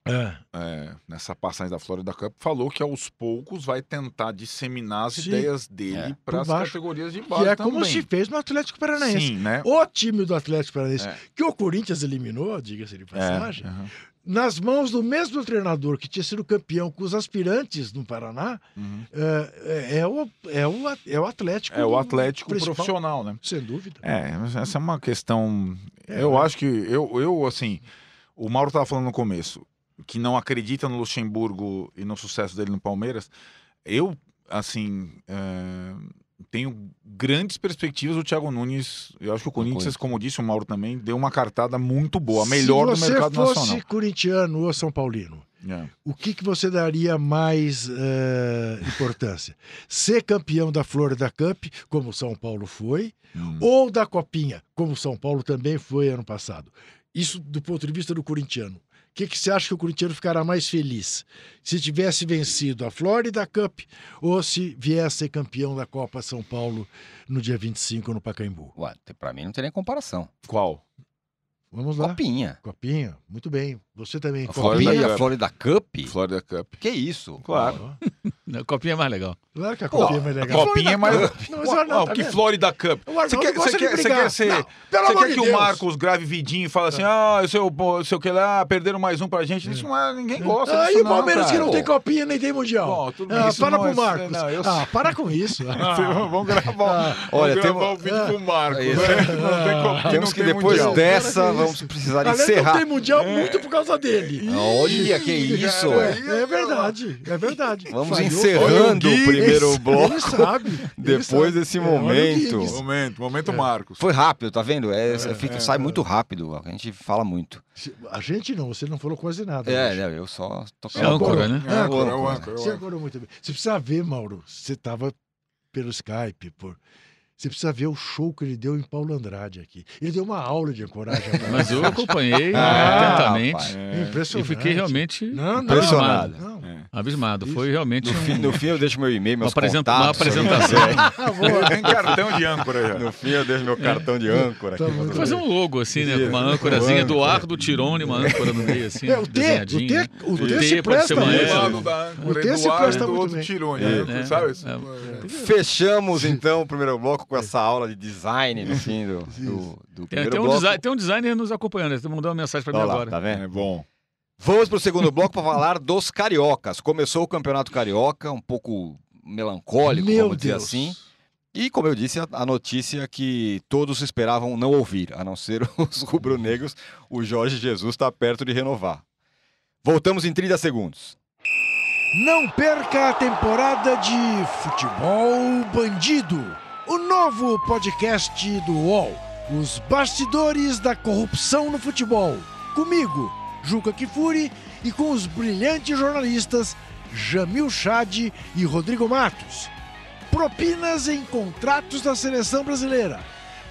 É. é, nessa passagem da Florida Cup, falou que aos poucos vai tentar disseminar as Sim. ideias dele É. para as baixo. categorias de base Que é também. como se fez no Atlético Paranaense. Sim, né? O time do Atlético Paranaense, É. que o Corinthians eliminou, diga-se de passagem, aham. nas mãos do mesmo treinador que tinha sido campeão com os aspirantes no Paraná, Uhum. é, é- é o, é, o, é o Atlético. É o Atlético profissional, né? Sem dúvida. É, essa é uma questão. É, eu né? acho que eu, eu assim, o Mauro estava falando no começo que não acredita no Luxemburgo e no sucesso dele no Palmeiras. Eu, assim, é, tenho grandes perspectivas do Thiago Nunes. Eu acho que o Corinthians, como disse o Mauro também, deu uma cartada muito boa, a melhor do Se você mercado fosse nacional. corintiano ou São Paulino, É. o que, que você daria mais eh, importância? Ser campeão da Florida Cup, como o São Paulo foi, Hum. ou da Copinha, como o São Paulo também foi ano passado? Isso do ponto de vista do corintiano, O que, que você acha que o corintiano ficará mais feliz? Se tivesse vencido a Florida Cup ou se viesse a ser campeão da Copa São Paulo no dia 25 no Pacaembu? Ué, pra mim não tem nem comparação. Qual? Vamos lá. Copinha. Copinha, muito bem. Você também. A Copinha. Florida. Florida Cup? Florida Cup. Que isso? Claro. A copinha é mais legal. Claro que a Pô, Copinha é mais A legal. copinha é mais. Não, mas o Arnaldo tá que vendo? Florida Cup. O Você quer, gosta você de quer, você quer ser. Não, pelo você amor quer de que o Deus. Marcos grave vidinho e fale assim: ah, eu sei o, eu sei o que lá, perderam mais um pra gente. Isso não é. Ninguém gosta Ah, disso. e o Palmeiras que não tem Copinha nem tem Mundial. Bom, tudo bem, ah, isso para não pro é- Marcos. não, eu- Ah, para com isso. Ah. Vamos gravar, Ah, Olha, vamos gravar um- o vídeo pro Marcos. Copinha, Temos que depois dessa, vamos precisar encerrar. não tem Mundial muito por causa dele. Olha, que isso. É, é verdade, é verdade. Vamos Falhou. encerrando o o primeiro bloco. Ele sabe. ele Depois sabe. desse É, momento. Momento, momento Marcos. Foi rápido, tá vendo? É, fica- é, sai é. muito rápido, a gente fala muito. A gente não, você não falou quase nada. É, né, eu só tô É âncora, né? É, âncora, é é Você agora muito bem. Você precisa ver, Mauro. Você estava pelo Skype, por. Você precisa ver o show que ele deu em Paulo Andrade aqui. Ele deu uma aula de ancoragem. Mas eu acompanhei Ah, atentamente. É e impressionante. fiquei realmente Não, não, Impressionado. Não. É. abismado. Isso. Foi realmente No um- fim, no fim eu deixo meu e-mail, uma, meus apresenta- contatos. uma apresentação. quiser. Ah. Tem cartão de âncora já. No fim eu deixo meu cartão de âncora Tá aqui. pra Fazer um logo assim, né? Uma âncorazinha do Âncora. ar do Tirone, uma âncora no meio assim. É, o T, o T, o T, T se presta uma muito. Essa. lado da O âncora T se Eduardo presta e do muito É, né? é, Sabe? é. Fechamos então o primeiro bloco com essa aula de design no fim do, do, do Tem, primeiro tem um bloco. design- tem um designer nos acompanhando, ele mandou uma mensagem pra mim lá, agora. tá vendo? É bom. Vamos para o segundo bloco para falar dos cariocas. Começou o campeonato carioca, um pouco melancólico, Meu vamos dizer Deus. assim. E como eu disse, a, a notícia que todos esperavam não ouvir, a não ser os rubro-negros, o Jorge Jesus está perto de renovar. Voltamos em 30 segundos. Não perca a temporada de Futebol Bandido, o novo podcast do UOL. Os bastidores da corrupção no futebol. Comigo, Juca Kifuri, e com os brilhantes jornalistas Jamil Chad e Rodrigo Matos. Propinas em contratos da seleção brasileira.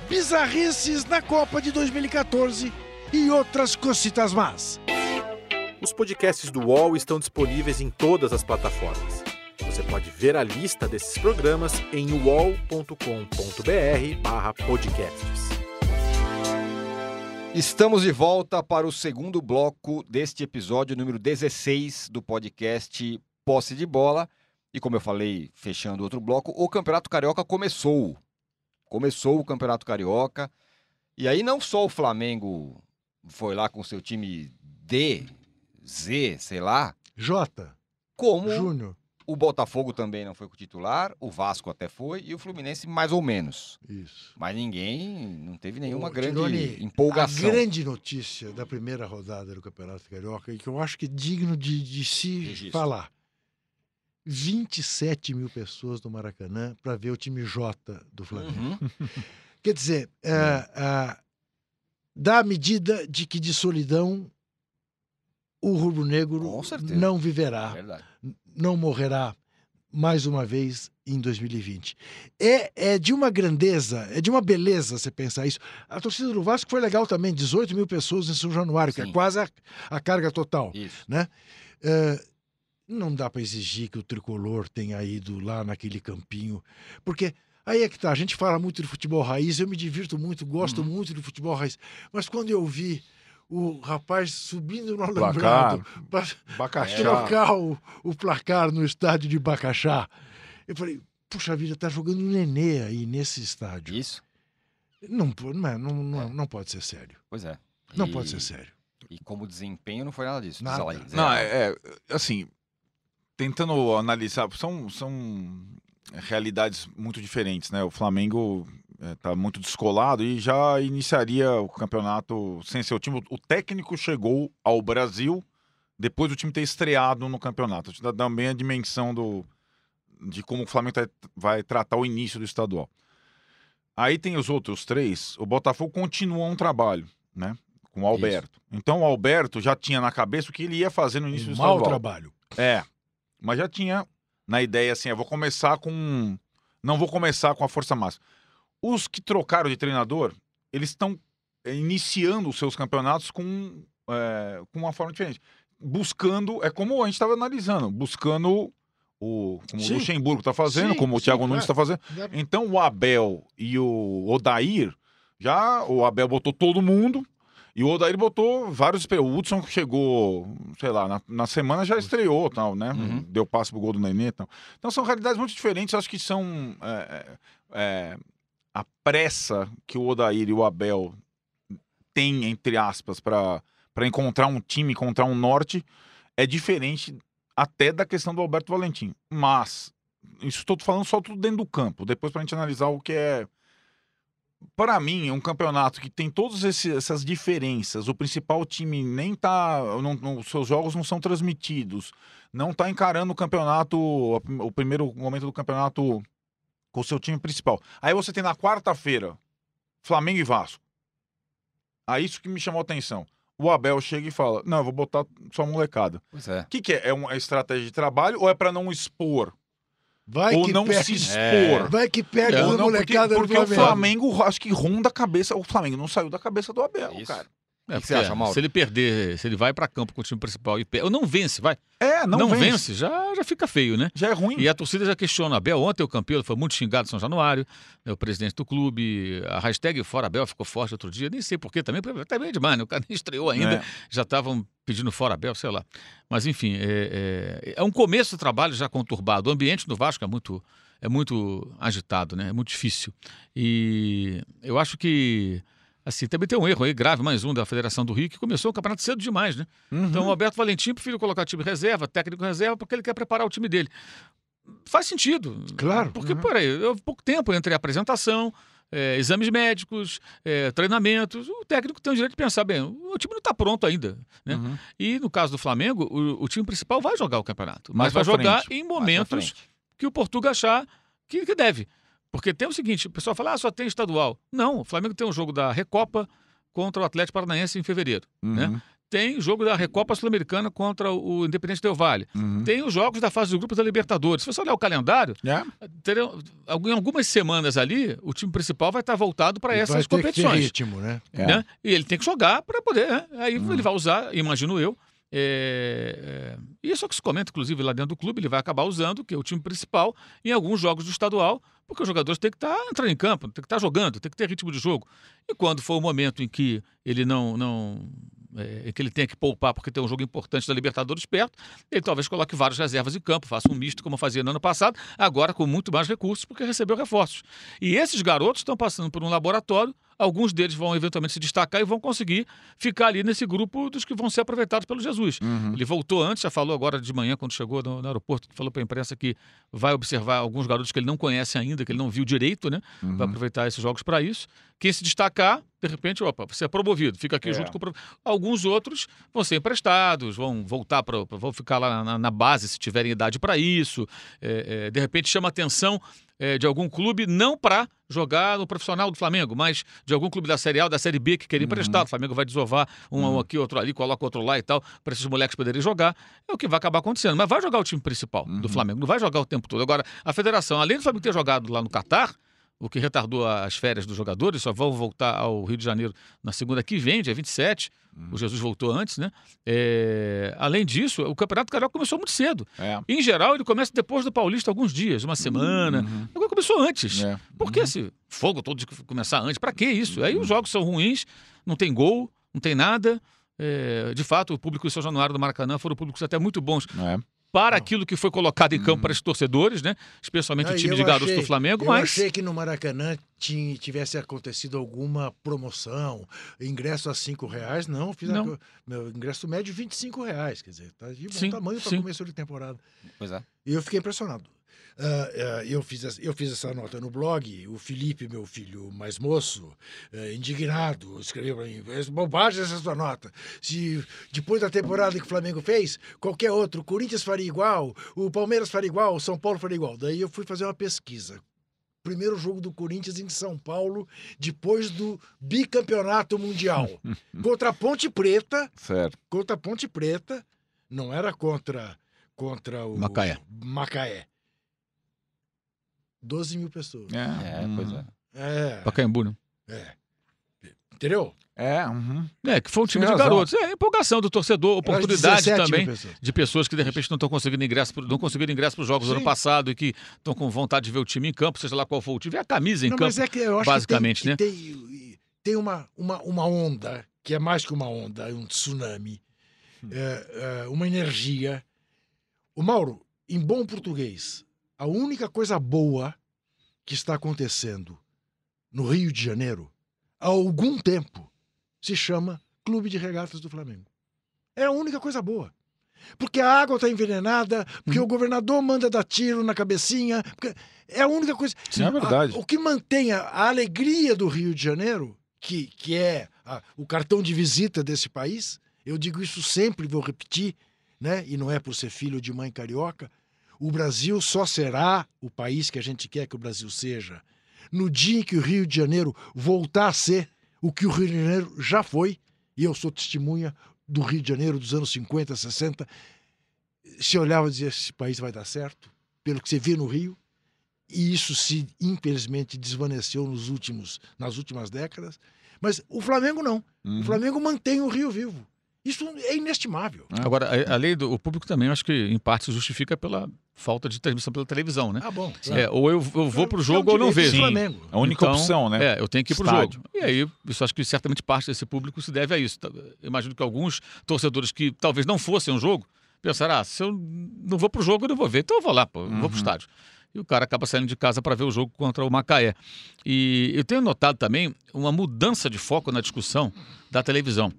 Bizarrices na Copa de 2014 e outras cocitas más. Os podcasts do UOL estão disponíveis em todas as plataformas. Você pode ver a lista desses programas em uol.com.br/podcasts. Estamos de volta para o segundo bloco deste episódio número 16 do podcast Posse de Bola. E como eu falei, fechando outro bloco, o Campeonato Carioca começou. Começou o Campeonato Carioca. E aí não só o Flamengo foi lá com seu time D, Z, sei lá, Jota, como Júnior. O Botafogo também não foi com o titular, o Vasco até foi e o Fluminense mais ou menos. Isso. Mas ninguém, não teve nenhuma Ô, grande Tirone, empolgação. A grande notícia da primeira rodada do Campeonato Carioca, e que eu acho que é digno de, de se Registro. falar. 27 mil pessoas no Maracanã para ver o time J do Flamengo. Uhum. Quer dizer, é, é, dá medida de que de solidão o rubro-negro não viverá Verdade. Não morrerá mais uma vez em 2020. É, é de uma grandeza, é de uma beleza você pensar isso. A torcida do Vasco foi legal também, 18 mil pessoas em São Januário, que Sim. é quase a, a carga total. Isso. É, não dá para exigir que o tricolor tenha ido lá naquele campinho, porque aí é que tá. A gente fala muito de futebol raiz, eu me divirto muito, gosto muito de futebol raiz, mas quando eu vi o rapaz subindo no alambrado para trocar o, o placar no estádio de Bacaxá. Eu falei, puxa vida, tá jogando nenê aí nesse estádio. Isso. Não, é, não, não, não pode ser sério. Pois é. Não E- pode ser sério. E como desempenho não foi nada disso. Nada. Não, é, é, assim, tentando analisar, são, são realidades muito diferentes, né? O Flamengo está muito descolado e já iniciaria o campeonato sem seu time. O técnico chegou ao Brasil depois do time ter estreado no campeonato. Isso dá também a dimensão do, de como o Flamengo tá- vai tratar o início do estadual. Aí tem os outros três. O Botafogo continua um trabalho, né? Com o Alberto. Então o Alberto já tinha na cabeça o que ele ia fazer no início Um do mau estadual. trabalho. É. Mas já tinha na ideia assim, eu vou começar com. Não vou começar com a força máxima. Os que trocaram de treinador, eles estão eh, iniciando os seus campeonatos com é, com uma forma diferente. Buscando, é como a gente estava analisando, buscando o como Sim. o Luxemburgo está fazendo, Sim, como o sim, Thiago Nunes está fazendo. Então o Abel e o Odair, já o Abel botou todo mundo e o Odair botou vários. O Hudson chegou, sei lá, na, na semana já estreou, tal, né? Uhum. Deu passe pro gol do Nenê, tal. Então são realidades muito diferentes. Acho que são é, é, é, a pressa que o Odair e o Abel têm entre aspas para encontrar um time, encontrar um norte é diferente até da questão do Alberto Valentim. Mas isso estou falando só tudo dentro do campo. Depois para a gente analisar o que é para mim, é um campeonato que tem todas essas diferenças. O principal time nem tá. Não, não- seus jogos não são transmitidos. Não tá encarando o campeonato, o primeiro momento do campeonato com o seu time principal. Aí você tem na quarta-feira Flamengo e Vasco. Aí isso que me chamou a atenção. O Abel chega e fala: Não, eu vou botar só molecada. Pois é. O que, que é? É uma estratégia de trabalho ou é para não expor? Vai ou que não se expor? É. Vai que pega É, a não, porque, molecada porque do o Flamengo acho que ronda a cabeça. O Flamengo não saiu da cabeça do Abel, Isso. cara. É, que você acha, Mauro? Se ele perder, se ele vai pra campo com o time principal e perde, ou não vence, vai. É, não, Não, vence. vence, já, já fica feio, né? Já é ruim. E a torcida já questiona. Abel, ontem o campeão foi muito xingado em São Januário, né, o presidente do clube. A hashtag Fora Abel ficou forte outro dia, nem sei porquê também, até bem demais, né? O cara nem estreou ainda, É. já estavam pedindo Fora Abel, sei lá. Mas enfim, é, é- é um começo do trabalho já conturbado. O ambiente no Vasco é muito, é muito agitado, né? É muito difícil. E eu acho que. Assim, também tem um erro aí grave, mais um da Federação do Rio, que começou o campeonato cedo demais, né? Uhum. Então o Alberto Valentim prefere colocar time reserva, técnico reserva, porque ele quer preparar o time dele. Faz sentido. Claro. Porque, Uhum. peraí, eu- pouco tempo entre a apresentação, eh, exames médicos, eh, treinamentos. O técnico tem o direito de pensar, bem, o time não está pronto ainda. né? Uhum. E no caso do Flamengo, o, o time principal vai jogar o campeonato. Mas vai jogar frente. em momentos que o Portuga achar que, que deve. Porque tem o seguinte, o pessoal fala, ah, só tem estadual. Não, o Flamengo tem um jogo da Recopa contra o Atlético Paranaense em fevereiro. né? Uhum. Tem jogo da Recopa Sul-Americana contra o Independente Del Valle. Uhum. Tem os jogos da fase de grupos da Libertadores. Se você olhar o calendário, É. terão, em algumas semanas ali, o time principal vai estar voltado para essas competições. ritmo, né? É. né? E ele tem que jogar para poder. né? Aí Hum. ele vai usar, imagino eu. É, é, isso é o que se comenta, inclusive, lá dentro do clube, ele vai acabar usando, que é o time principal, em alguns jogos do estadual, porque os jogadores têm que estar entrando em campo, tem que estar jogando, tem que ter ritmo de jogo. E quando for o momento em que ele não. não é, que ele tenha que poupar porque tem um jogo importante da Libertadores perto, ele talvez coloque várias reservas em campo, faça um misto como fazia no ano passado, agora com muito mais recursos, porque recebeu reforços. E esses garotos estão passando por um laboratório, alguns deles vão eventualmente se destacar e vão conseguir ficar ali nesse grupo dos que vão ser aproveitados pelo Jesus. Uhum. Ele voltou antes, já falou agora de manhã, quando chegou no, no aeroporto, falou para a imprensa que vai observar alguns garotos que ele não conhece ainda, que ele não viu direito, né? Uhum. Vai aproveitar esses jogos para isso. Quem se destacar, de repente, opa, você é promovido, fica aqui É. junto com o Alguns outros vão ser emprestados, vão voltar para. vão ficar lá na, na base se tiverem idade para isso. É, é, de repente chama atenção é, de algum clube, não para jogar no profissional do Flamengo, mas de algum clube da Série A da Série B que queria emprestar. O Flamengo vai desovar um, um aqui, outro ali, coloca outro lá e tal, para esses moleques poderem jogar. É o que vai acabar acontecendo. Mas vai jogar o time principal do Flamengo, não vai jogar o tempo todo. Agora, a federação, além do Flamengo ter jogado lá no Catar, o que retardou as férias dos jogadores, só vão voltar ao Rio de Janeiro na segunda que vem, dia 27. O Jesus voltou antes, né? É, Além disso, o Campeonato Carioca começou muito cedo. É. Em geral, ele começa depois do Paulista alguns dias, uma semana. Uhum. Agora começou antes. É. Por que esse fogo todo de começar antes? Pra que isso? Aí os jogos são ruins, não tem gol, não tem nada. É, de fato, o público de São Januário do Maracanã foram públicos até muito bons É. para aquilo que foi colocado em campo para os torcedores, né? Especialmente o Aí time de garotos achei- do Flamengo, Eu mas achei que no Maracanã tinha, tivesse acontecido alguma promoção, ingresso a cinco reais, não. Fiz a Não. co- meu ingresso médio 25 reais, quer dizer, tá de bom Sim, tamanho para começo de temporada. Pois é. E eu fiquei impressionado. Ah, ah, eu, fiz, essa- eu fiz essa nota no blog, o Felipe, meu filho mais moço, eh, indignado, escreveu para mim, "É bobagem essa sua nota. Se depois da temporada que o Flamengo fez, qualquer outro, o Corinthians faria igual, o Palmeiras faria igual, o São Paulo faria igual. Daí eu fui fazer uma pesquisa. Primeiro jogo do Corinthians em São Paulo, depois do bicampeonato mundial. contra a Ponte Preta, Certo. contra a Ponte Preta, não era contra, contra o Macaé. Macaé. 12 mil pessoas. É, É, pois é. É, Pacaembu, né? é. Entendeu? É, uhum. É, que foi um time Tem de razão. garotos. É, empolgação do torcedor, oportunidade 17 mil também pessoas. de pessoas que de repente não estão conseguindo ingresso, pro- não conseguiram ingresso para os jogos do ano Sim. passado e que estão com vontade de ver o time em campo, seja lá qual for o time, é a camisa em Não, campo. mas é que eu acho basicamente, que né? tem, que tem, tem uma, uma, uma onda, que é mais que uma onda, é um tsunami, é, é, uma energia. O Mauro, em bom português, a única coisa boa que está acontecendo no Rio de Janeiro há algum tempo se chama Clube de Regatas do Flamengo. É a única coisa boa. Porque a água está envenenada, porque o governador manda dar tiro na cabecinha. É a única coisa. Sim, é verdade. A- o que mantém a, a alegria do Rio de Janeiro, que, que é a- o cartão de visita desse país, eu digo isso sempre, vou repetir, né? e não é por ser filho de mãe carioca, o Brasil só será o país que a gente quer que o Brasil seja no dia em que o Rio de Janeiro voltar a ser o que o Rio de Janeiro já foi, e eu sou testemunha do Rio de Janeiro dos anos 50, 60, se olhava e dizia, esse país vai dar certo, pelo que você vê no Rio, e isso se infelizmente desvaneceu nos últimos, nas últimas décadas. Mas o Flamengo não. Uhum. O Flamengo mantém o Rio vivo. Isso é inestimável. Agora, a, a lei do o público também, eu acho que em parte se justifica pela falta de transmissão pela televisão, né? Ah, bom. É, ou eu, eu vou pro É um jogo ou não vejo. Flamengo. A única Então, opção, né? É, eu tenho que ir pro Estádio. jogo. E aí, isso acho que certamente parte desse público se deve a isso. Tá, eu Imagino que alguns torcedores que talvez não fossem um jogo, pensaram, ah, se eu não vou pro jogo, eu não vou ver, então eu vou lá, pô, eu vou pro Uhum. estádio. E o cara acaba saindo de casa para ver o jogo contra o Macaé. E eu tenho notado também uma mudança de foco na discussão da televisão.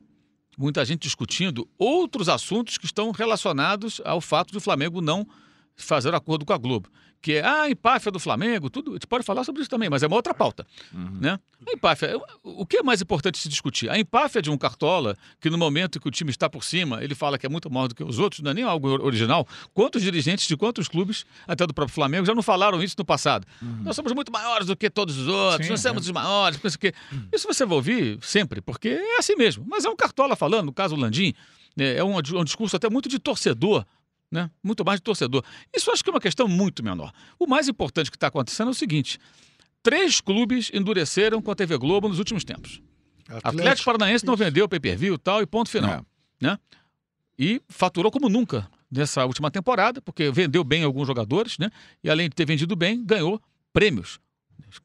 Muita gente discutindo outros assuntos que estão relacionados ao fato de o Flamengo não fazer acordo com a Globo. Que é ah, a empáfia do Flamengo, tudo. A gente pode falar sobre isso também, mas é uma outra pauta. Uhum. Né? A empáfia, o que é mais importante se discutir? A empáfia de um cartola, que no momento que o time está por cima, ele fala que é muito maior do que os outros, não é nem algo original. Quantos dirigentes de quantos clubes, até do próprio Flamengo, já não falaram isso no passado? Nós somos muito maiores do que todos os outros, Sim, nós somos é. os maiores, pensa que Isso você vai ouvir sempre, porque é assim mesmo. Mas é um cartola falando, no caso o Landim, né, é um, um discurso até muito de torcedor, né? Muito mais de torcedor. Isso acho que é uma questão muito menor. O mais importante que está acontecendo é o seguinte: três clubes endureceram com a TV Globo nos últimos tempos. Atlético, Paranaense não vendeu pay-per-view e tal, e ponto final. É. E faturou como nunca nessa última temporada, porque vendeu bem alguns jogadores, né? E além de ter vendido bem, ganhou prêmios.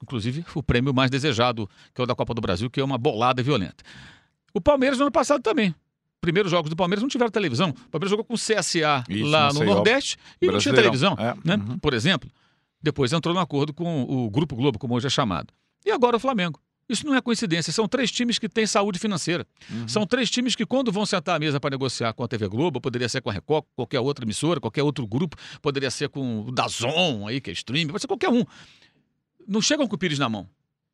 Inclusive o prêmio mais desejado, que é o da Copa do Brasil, que é uma bolada violenta. O Palmeiras no ano passado também. Primeiros jogos do Palmeiras não tiveram televisão. O Palmeiras jogou com o CSA Isso, lá no. Nordeste e não tinha Brasileirão. televisão, É, né? uhum. Por exemplo. Depois entrou no acordo com o Grupo Globo, como hoje é chamado. E agora o Flamengo. Isso não é coincidência, são três times que têm saúde financeira. Uhum. São três times que, quando vão sentar à mesa para negociar com a TV Globo, poderia ser com a Record, qualquer outra emissora, qualquer outro grupo, poderia ser com o Dazon, aí, que é streaming, pode ser qualquer um. Não chegam com o Pires na mão.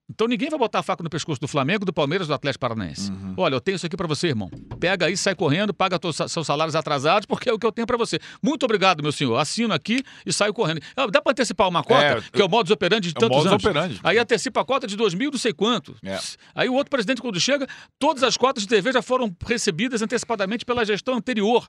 Então ninguém vai botar a faca no pescoço do Flamengo, do Palmeiras, do Atlético Paranaense. Uhum. Olha, eu tenho isso aqui para você, irmão. Pega aí, sai correndo, paga seus salários atrasados, porque é o que eu tenho para você. Muito obrigado, meu senhor. Assino aqui e saio correndo. Ah, Dá para antecipar uma cota, É, que é o modus operandi de É tantos modus anos. operandi. Aí antecipa a cota de 2 mil, não sei quanto. É. Aí o outro presidente, quando chega, todas as cotas de TV já foram recebidas antecipadamente pela gestão anterior.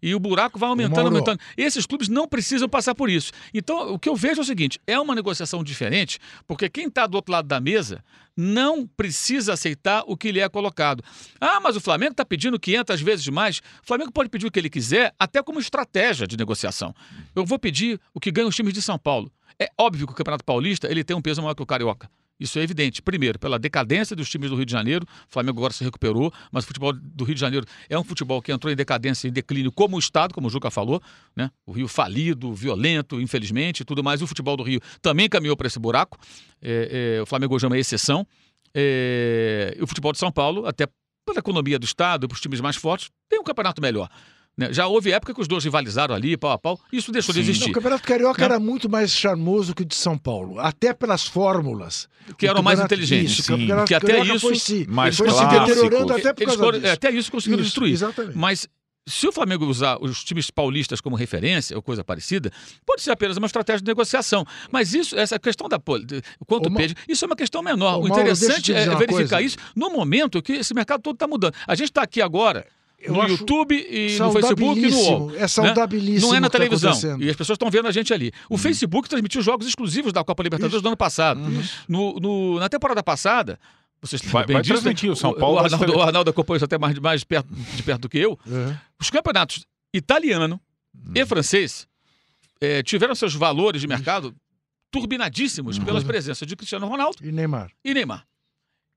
E o buraco vai aumentando, Mauro. aumentando. Esses clubes não precisam passar por isso. Então, o que eu vejo é o seguinte: é uma negociação diferente, porque quem está do outro lado da mesa não precisa aceitar o que lhe é colocado. Ah, mas o Flamengo está pedindo 500 vezes mais. O Flamengo pode pedir o que ele quiser, até como estratégia de negociação. Eu vou pedir o que ganham os times de São Paulo. É óbvio que o Campeonato Paulista ele tem um peso maior que o Carioca. Isso é evidente. Primeiro, pela decadência dos times do Rio de Janeiro. O Flamengo agora se recuperou, mas o futebol do Rio de Janeiro é um futebol que entrou em decadência, em declínio, como o Estado, como o Juca falou. Né? O Rio falido, violento, infelizmente, e tudo mais. E o futebol do Rio também caminhou para esse buraco. É, é, o Flamengo hoje é uma exceção. É, e o futebol de São Paulo, até pela economia do Estado, para os times mais fortes, tem um campeonato melhor. Né? Já houve época que os dois rivalizaram ali, pau a pau. Isso deixou de Sim. Não, existir. o Campeonato Carioca Né? era muito mais charmoso que o de São Paulo, até pelas fórmulas. Que O eram mais inteligentes. Isso, Que até Carioca isso- foi se, mais foi se deteriorando até por Eles causa foram- disso. até isso conseguiram Isso, destruir. Exatamente. Mas se o Flamengo usar os times paulistas como referência ou coisa parecida, pode ser apenas uma estratégia de negociação. Mas isso, essa questão da de- quanto Ô, pede, isso é uma questão menor. Ô, o Mauro, interessante te dizer é verificar coisa. isso no momento que esse mercado todo está mudando. A gente está aqui agora no acho YouTube e no Facebook e no UOL. É saudabilíssimo. Não é na tá televisão. acontecendo. e as pessoas estão vendo a gente ali. O Facebook transmitiu jogos exclusivos da Copa Libertadores Isso. do ano passado. Uhum. No- no- na temporada passada, Vocês Vai- bem vai disso, né? transmitir, o São Paulo O, Arnaldo, o Arnaldo acompanha isso até mais, mais perto, de perto do que eu. É. Os campeonatos italiano Hum. e francês eh, tiveram seus valores de mercado turbinadíssimos Uhum. pelas presenças de Cristiano Ronaldo E Neymar. e Neymar.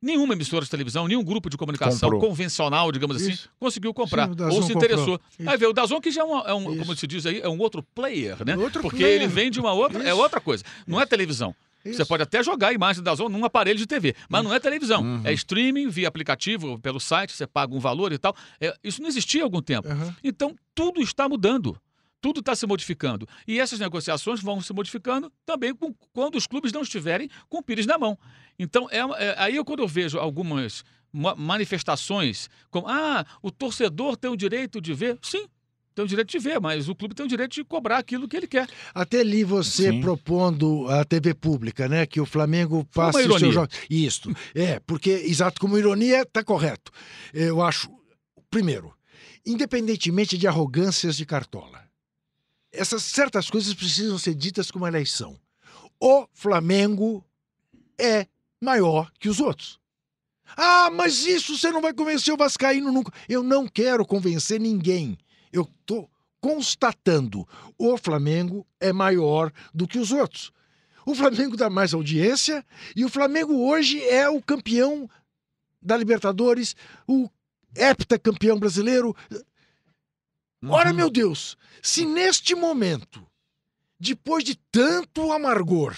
Nenhuma emissora de televisão, nenhum grupo de comunicação Comprou. convencional, digamos assim, Isso. conseguiu comprar Sim, ou se interessou. Aí vê, o Dazon que já é um, é um- como se diz aí, é um outro player, né? Outro Porque player. ele vem de uma outra, é Isso. outra coisa. Não é televisão. Você pode até jogar a imagem da Dazon num aparelho de TV, mas não é televisão. Uhum. É streaming via aplicativo, pelo site, você paga um valor e tal. É, isso não existia há algum tempo. Aham. Então, tudo está mudando. Tudo está se modificando. E essas negociações vão se modificando também com- quando os clubes não estiverem com o pires na mão. Então, é, é- aí eu, quando eu vejo algumas ma- manifestações como, ah, o torcedor tem o direito de ver. Sim, tem o direito de ver, mas o clube tem o direito de cobrar aquilo que ele quer. Até li você Sim. propondo à TV pública, né? Que o Flamengo passe os seus jogos. Isso. É, porque, exato, como ironia, tá correto. Eu acho, primeiro, independentemente de arrogâncias de cartola, essas certas coisas precisam ser ditas como elas são. O Flamengo é maior que os outros. Ah, mas isso você não vai convencer o Vascaíno nunca. Eu não quero convencer ninguém. Eu estou constatando. O Flamengo é maior do que os outros. O Flamengo dá mais audiência e o Flamengo hoje é o campeão da Libertadores, o heptacampeão brasileiro. Ora, meu Deus, se neste momento, depois de tanto amargor,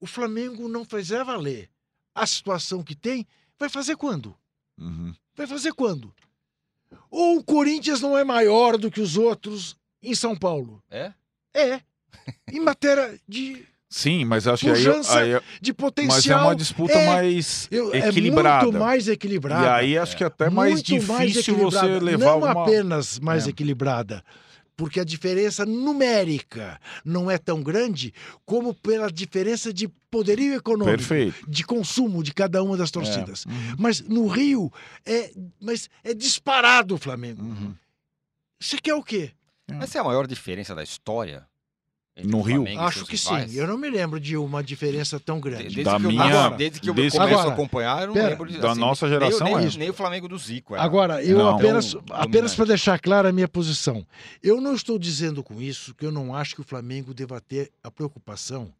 o Flamengo não fizer valer a situação que tem, vai fazer quando? Uhum. Vai fazer quando? Ou o Corinthians não é maior do que os outros em São Paulo? É? É. Em matéria de, Sim, mas acho que aí, aí- de mas é potencial. uma disputa é- mais eu- equilibrada. É muito mais equilibrada. E aí acho que é até mais muito difícil mais você levar Não alguma... apenas mais É. equilibrada, porque a diferença numérica não é tão grande como pela diferença de poderio econômico, Perfeito. de consumo de cada uma das torcidas. É. Uhum. Mas no Rio é, mas é disparado o Flamengo. Uhum. Você quer o quê? Essa é a maior diferença da história? Entre No Rio? Flamengo Acho que sim. Eu não me lembro de uma diferença tão De- grande. Desde, Da que eu, minha- agora, desde que eu desde- começo Agora, a acompanhar, eu não pera, lembro de, da assim, nossa nem- geração nem, é nem, isso. nem o Flamengo do Zico. Era Agora, eu Não. apenas, apenas para deixar clara a minha posição, eu não estou dizendo com isso que eu não acho que o Flamengo deva ter a preocupação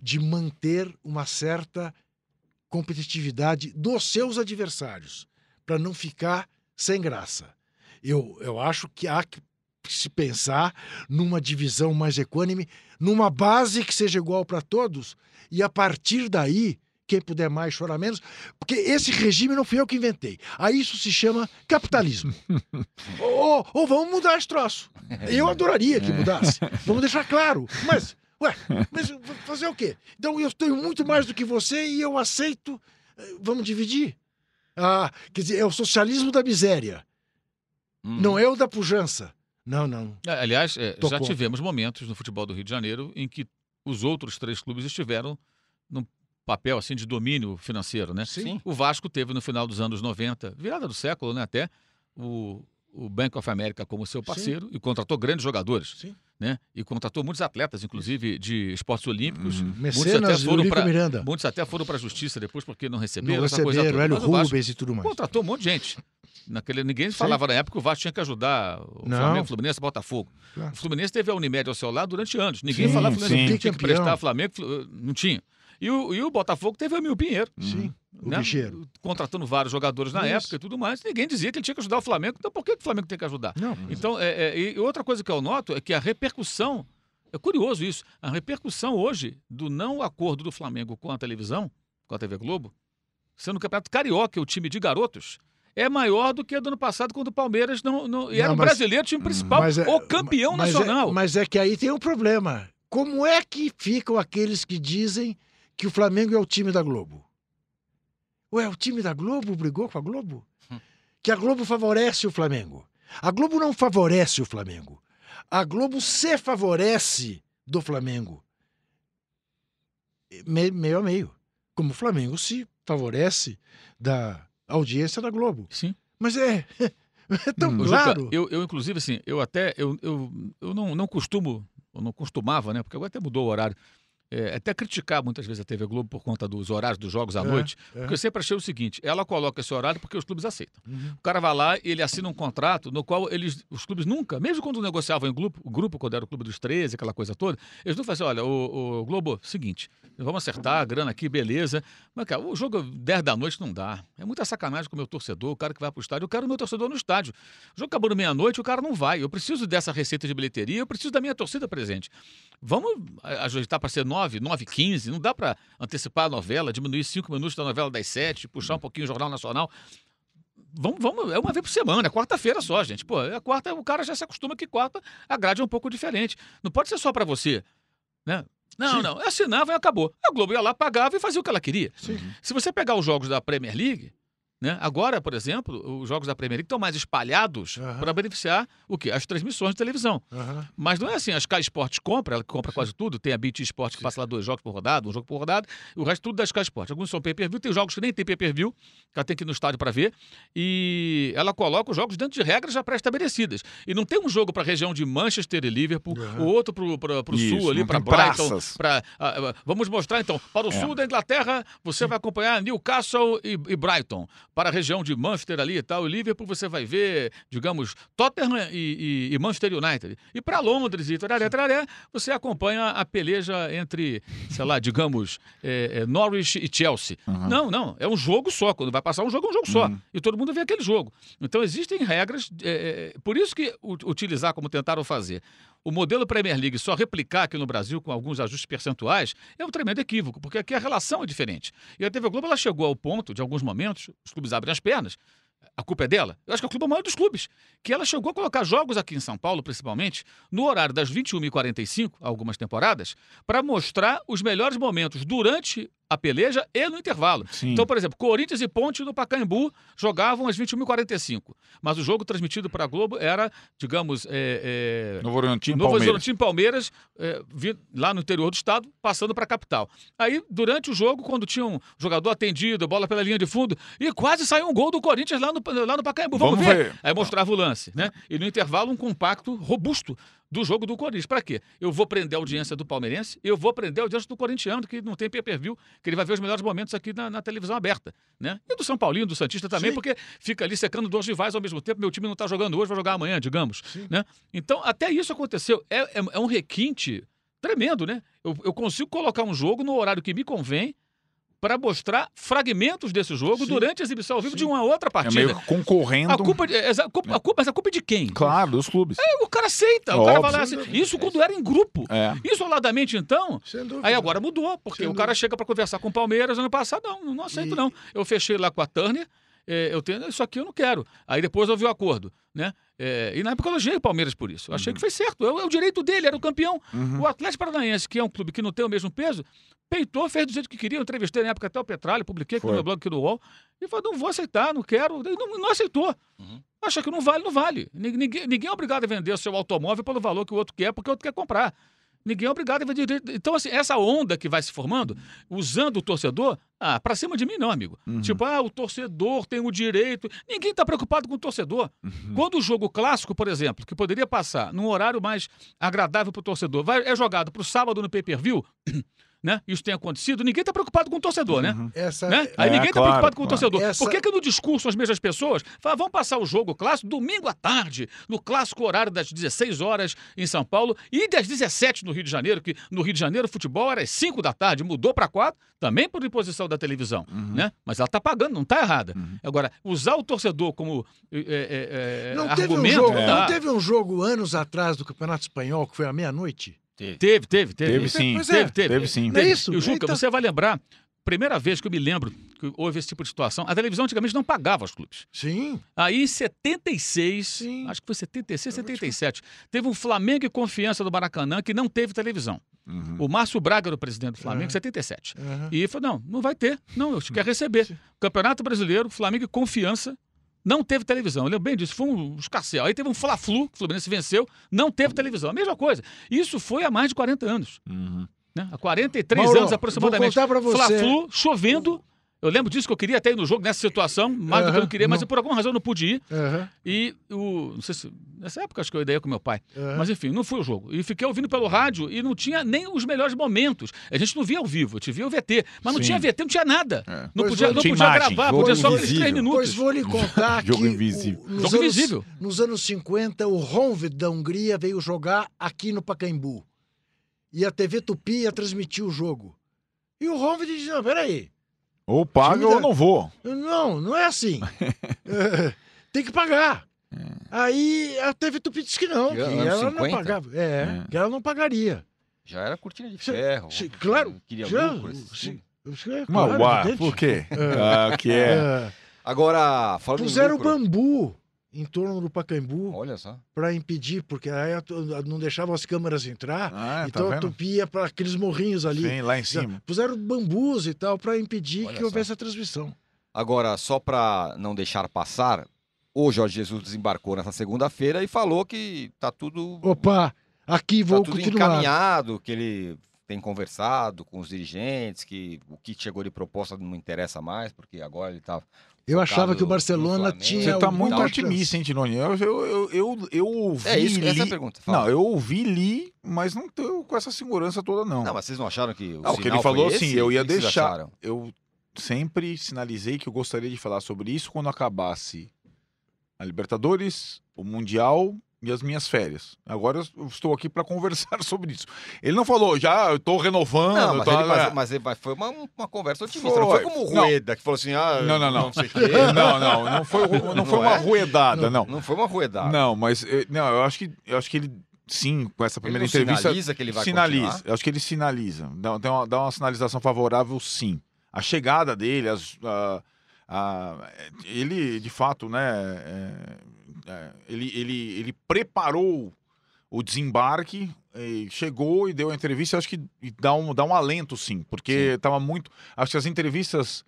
de manter uma certa competitividade dos seus adversários, para não ficar sem graça. Eu, eu acho que há que se pensar numa divisão mais equânime, numa base que seja igual para todos, e a partir daí, quem puder mais chorar menos, porque esse regime não fui eu que inventei. Aí isso se chama capitalismo. ou, ou vamos mudar esse troço. Eu adoraria que mudasse. Vamos deixar claro. Mas, ué, mas fazer o quê? Então eu tenho muito mais do que você e eu aceito. eh, Vamos dividir. Ah, quer dizer, é o socialismo da miséria. Hum. Não é o da pujança. Não, não. É, Aliás, é, já tivemos momentos no futebol do Rio de Janeiro em que os outros três clubes estiveram num papel assim de domínio financeiro, né? Sim. O Vasco teve no final dos anos 90, virada do século, né, até o, o Bank of America como seu parceiro e contratou grandes jogadores, Sim. Né? E contratou muitos atletas, inclusive de esportes olímpicos. Uhum. Mecenas e foram pra- Miranda. Muitos até foram para a justiça depois porque não receberam Não essa coisa receberam. Hélio Rubens e tudo mais. contratou um monte de gente. Naquele, ninguém falava na época que o Vasco tinha que ajudar o Não. Flamengo, o Fluminense, o Botafogo. Claro. O Fluminense teve a Unimed ao seu lado durante anos. Ninguém Sim, falava Fluminense sim. tinha que prestar Flamengo, não tinha. E o, e o Botafogo teve o Emil Pinheiro, Sim, o né? bicheiro. contratando vários jogadores na Isso. época e tudo mais. Ninguém dizia que ele tinha que ajudar o Flamengo. Então por que, o Flamengo tem que ajudar? Não, Então, é, é, e outra coisa que eu noto é que a repercussão, é curioso isso, a repercussão hoje do não acordo do Flamengo com a televisão, com a TV Globo, sendo o Campeonato Carioca, o time de garotos, é maior do que a do ano passado, quando o Palmeiras não. não e era Não, o mas- brasileiro, time principal, Mas é- o campeão mas nacional. É, mas é que aí tem um problema. Como é que ficam aqueles que dizem que o Flamengo é o time da Globo? Ué, o time da Globo brigou com a Globo? Que a Globo favorece o Flamengo. A Globo não favorece o Flamengo. A Globo se favorece do Flamengo. Me- meio a meio. Como o Flamengo se favorece da audiência da Globo. Sim. Mas é, é tão Hum. Juca, claro. eu, eu, inclusive, assim, eu até, eu, eu, eu não, não costumo, eu não costumava, né, porque agora até mudou o horário, é, até criticar muitas vezes a TV Globo por conta dos horários dos jogos à É, noite, é. porque eu sempre achei o seguinte: ela coloca esse horário porque os clubes aceitam. Uhum. O cara vai lá e ele assina um contrato no qual eles, os clubes nunca, mesmo quando negociavam em grupo, o grupo, quando era o clube dos 13, aquela coisa toda, eles não faziam assim: olha, o, o Globo, seguinte, vamos acertar a grana aqui, beleza. Mas, cara, o jogo 10 da noite não dá. É muita sacanagem com o meu torcedor, o cara que vai pro estádio. Eu quero o meu torcedor no estádio. O jogo acabou no meia-noite, o cara não vai. Eu preciso dessa receita de bilheteria, eu preciso da minha torcida presente. Vamos ajustar para ser 9, 9, 15. Não dá para antecipar a novela, diminuir 5 minutos da novela das 7, puxar um pouquinho o Jornal Nacional. Vamos, vamos, é uma vez por semana, é quarta-feira só, gente. Pô, é quarta, o cara já se acostuma que quarta a grade é um pouco diferente. Não pode ser só para você, né? Não, Sim. não, assinava e acabou. A Globo ia lá, pagava e fazia o que ela queria. Sim. Se você pegar os jogos da Premier League, né? Agora, por exemplo, os jogos da Premier League estão mais espalhados Aham. para beneficiar o quê? As transmissões de televisão. Aham. Mas não é assim, a Sky Sports compra, ela compra quase tudo, tem a BT Sports que passa lá dois jogos por rodada, um jogo por rodada, e o resto tudo da Sky Sports. Alguns são pay-per-view, tem jogos que nem tem pay-per-view, que ela tem que ir no estádio para ver, e ela coloca os jogos dentro de regras já pré-estabelecidas. E não tem um jogo para a região de Manchester e Liverpool, Aham. o outro para o sul ali, para Brighton, praças. para vamos mostrar então, para o É. sul da Inglaterra, você vai acompanhar Newcastle e, e Brighton. Para a região de Manchester ali e tal, e Liverpool, você vai ver, digamos, Tottenham e, e- e Manchester United. E para Londres e tararé, tararé, você acompanha a peleja entre, sei lá, digamos, é, é, Norwich e Chelsea. Uhum. Não, não, é um jogo só. Quando vai passar um jogo, é um jogo só. Uhum. E todo mundo vê aquele jogo. Então existem regras, é, é, por isso que utilizar como tentaram fazer o modelo Premier League só replicar aqui no Brasil com alguns ajustes percentuais é um tremendo equívoco, porque aqui a relação é diferente. E a TV Globo ela chegou ao ponto, de alguns momentos, os clubes abrem as pernas, a culpa é dela. Eu acho que a culpa é o maior dos clubes, que ela chegou a colocar jogos aqui em São Paulo, principalmente, no horário das 21h45, algumas temporadas, para mostrar os melhores momentos durante a peleja e no intervalo. Sim. Então, por exemplo, Corinthians e Ponte no Pacaembu jogavam às 21h45. Mas o jogo transmitido para a Globo era, digamos, é, é, Novo Horizontino, Novo Palmeiras. Horizontino Palmeiras, é, lá no interior do estado, passando para a capital. Aí, durante o jogo, quando tinha um jogador atendido, bola pela linha de fundo, e quase saiu um gol do Corinthians lá no, lá no Pacaembu. Vamos, Vamos ver. ver. Aí mostrava o lance, né? E no intervalo, um compacto robusto do jogo do Corinthians. Para quê? Eu vou prender a audiência do palmeirense, eu vou prender a audiência do corintiano, que não tem pay-per-view, que ele vai ver os melhores momentos aqui na, na televisão aberta, né? E do São Paulino, do Santista também, Sim. porque fica ali secando dois rivais ao mesmo tempo. Meu time não está jogando hoje, vai jogar amanhã, digamos, né? Então, até isso aconteceu. É, é- é um requinte tremendo, né? Eu, eu consigo colocar um jogo no horário que me convém para mostrar fragmentos desse jogo Sim. durante a exibição ao vivo Sim. de uma outra É partida. meio que concorrendo. A culpa, de, é, a culpa, a culpa- mas a culpa é de quem? Claro, dos clubes. O cara aceita. O cara Óbvio. lá assim, Isso quando era em grupo. É. Isoladamente, então. Aí agora mudou, porque o cara chega para conversar com o Palmeiras ano passado. Não, não aceito, E- não. Eu fechei lá com a Turner. É, eu tenho isso aqui eu não quero. Aí depois houve o acordo, né? É, e na época eu elogiei o Palmeiras por isso. Eu achei que foi certo. É, o- direito dele, era o campeão. Uhum. O Atlético Paranaense, que é um clube que não tem o mesmo peso, peitou, fez do jeito que queria. Eu entrevistei na época até o Petralha, publiquei aqui no meu blog aqui no UOL. E falou: não vou aceitar, não quero. E não, não aceitou. Uhum. Acha que não vale, não vale. Ni- Ninguém, ninguém é obrigado a vender o seu automóvel pelo valor que o outro quer, porque o outro quer comprar. Ninguém é obrigado a vender. Então, assim, essa onda que vai se formando, usando o torcedor, ah, pra cima de mim não, amigo. Uhum. Tipo, ah, o torcedor tem o direito. Ninguém tá preocupado com o torcedor. Quando o jogo clássico, por exemplo, que poderia passar num horário mais agradável pro torcedor, vai, é jogado pro sábado no pay-per-view, né? Isso tem acontecido, ninguém tá preocupado com o torcedor, né? Essa, Né? Aí É, ninguém está claro, preocupado com o claro. torcedor. Essa- Por que, que no discurso as mesmas pessoas falam, vamos passar o jogo clássico domingo à tarde, no clássico horário das 16 horas em São Paulo e das 17 no Rio de Janeiro, que no Rio de Janeiro o futebol era às 5 da tarde, mudou para 4, também por imposição da televisão, né? Mas ela está pagando, não está errada. Uhum. Agora, usar o torcedor como é, é, é, não, teve um argumento... jogo, é. dá. não teve um jogo anos atrás do Campeonato Espanhol, que foi à meia-noite? Teve, teve, teve. Teve sim. Pois é. Teve, teve. Teve sim. Não é isso? E o Juca, Então- você vai lembrar, primeira vez que eu me lembro que houve esse tipo de situação, a televisão antigamente não pagava os clubes. Sim. Aí em 76, Sim. acho que foi 76, 77, teve um Flamengo e Confiança do Maracanã que não teve televisão. Uhum. O Márcio Braga era o presidente do Flamengo, Aham. 77. Aham. E falou: não, não vai ter. Não, eu quero receber. Campeonato Brasileiro, Flamengo e Confiança. Não teve televisão. Eu lembro bem disso. Foi um escarcel. Aí teve um Fla-Flu, que o Fluminense venceu, não teve televisão. A mesma coisa. Isso foi há mais de 40 anos. Uhum. Né? Há 43 Mauro, anos aproximadamente. Fla-Flu, chovendo. Eu lembro disso que eu queria até ir no jogo nessa situação, mais do que eu queria, mas não. por alguma razão eu não pude ir. Aham, E o. Não sei se. Nessa época acho que eu ia com meu pai. aham. Mas enfim, não foi o jogo. E fiquei ouvindo pelo rádio e não tinha nem os melhores momentos. A gente não via ao vivo, a gente via o VT. Mas não Sim. tinha VT, não tinha nada. É. Não Pois podia, não podia imagem, gravar, podia só aqueles três minutos. Pois vou lhe contar que Jogo o- invisível. nos, Jogo anos, invisível. nos anos 50, o Honved da Hungria veio jogar aqui no Pacaembu. E a TV Tupi ia transmitir o jogo. E o Honved disse, não, peraí, Ou paga ou da- não vou. não, não é assim. É, tem que pagar. É. Aí a TV Tupi disse que não, Que que ela 50? não pagava. É, É. que ela não pagaria. Já era cortina de ferro. sim, claro, Queria já, lucro. esse sim. time. Isso é Mas, claro, evidente. por quê? É. Ah, que é. É. Agora, falando Puseram lucro, bambu em torno do Pacaembu Olha só. para impedir, porque aí não deixavam as câmeras entrar. Ah, tá então ia para aqueles morrinhos ali. Sim, lá em cima. Puseram bambus e tal para impedir Olha que só. houvesse a transmissão. Agora, só para não deixar passar, o Jorge Jesus desembarcou nessa segunda-feira e falou que tá tudo, Opa, aqui tá vou tudo continuar. encaminhado, que ele tem conversado com os dirigentes, que o que chegou de proposta não interessa mais, porque agora ele tá Eu achava que o Barcelona tinha. Você tá muito chance. otimista, hein, Tironi? Eu, eu, eu, eu, eu ouvi. É isso, essa é a li- pergunta. Fala. Não, eu ouvi, li, mas não tô com essa segurança toda, não. Não, mas vocês não acharam que o Não, o que ele falou foi assim, esse? eu ia deixar. Eu sempre sinalizei que eu gostaria de falar sobre isso quando acabasse a Libertadores, o Mundial e as minhas férias. Agora eu estou aqui para conversar sobre isso. Ele não falou, já eu estou renovando. Não, mas, tô- ele, mas, é. mas ele- foi uma, uma conversa otimista. Não foi Foi. como o Não. Rueda, que falou assim, ah, Não, não, não. sei o quê. Não, não, não foi, não Não foi uma é? ruedada, não. Não foi uma ruedada. Não, mas eh, não, eu acho que eu acho que ele sim, com essa Ele primeira não entrevista sinaliza que ele vai sinaliza. continuar? Eu acho que ele sinaliza. Dá, dá uma, dá uma sinalização favorável, sim. A chegada dele, as, a- a- ele de fato, né? é, ele, ele, ele preparou o desembarque, e chegou e deu a entrevista. Acho que e dá um, dá um alento, sim, porque estava muito. Acho que as entrevistas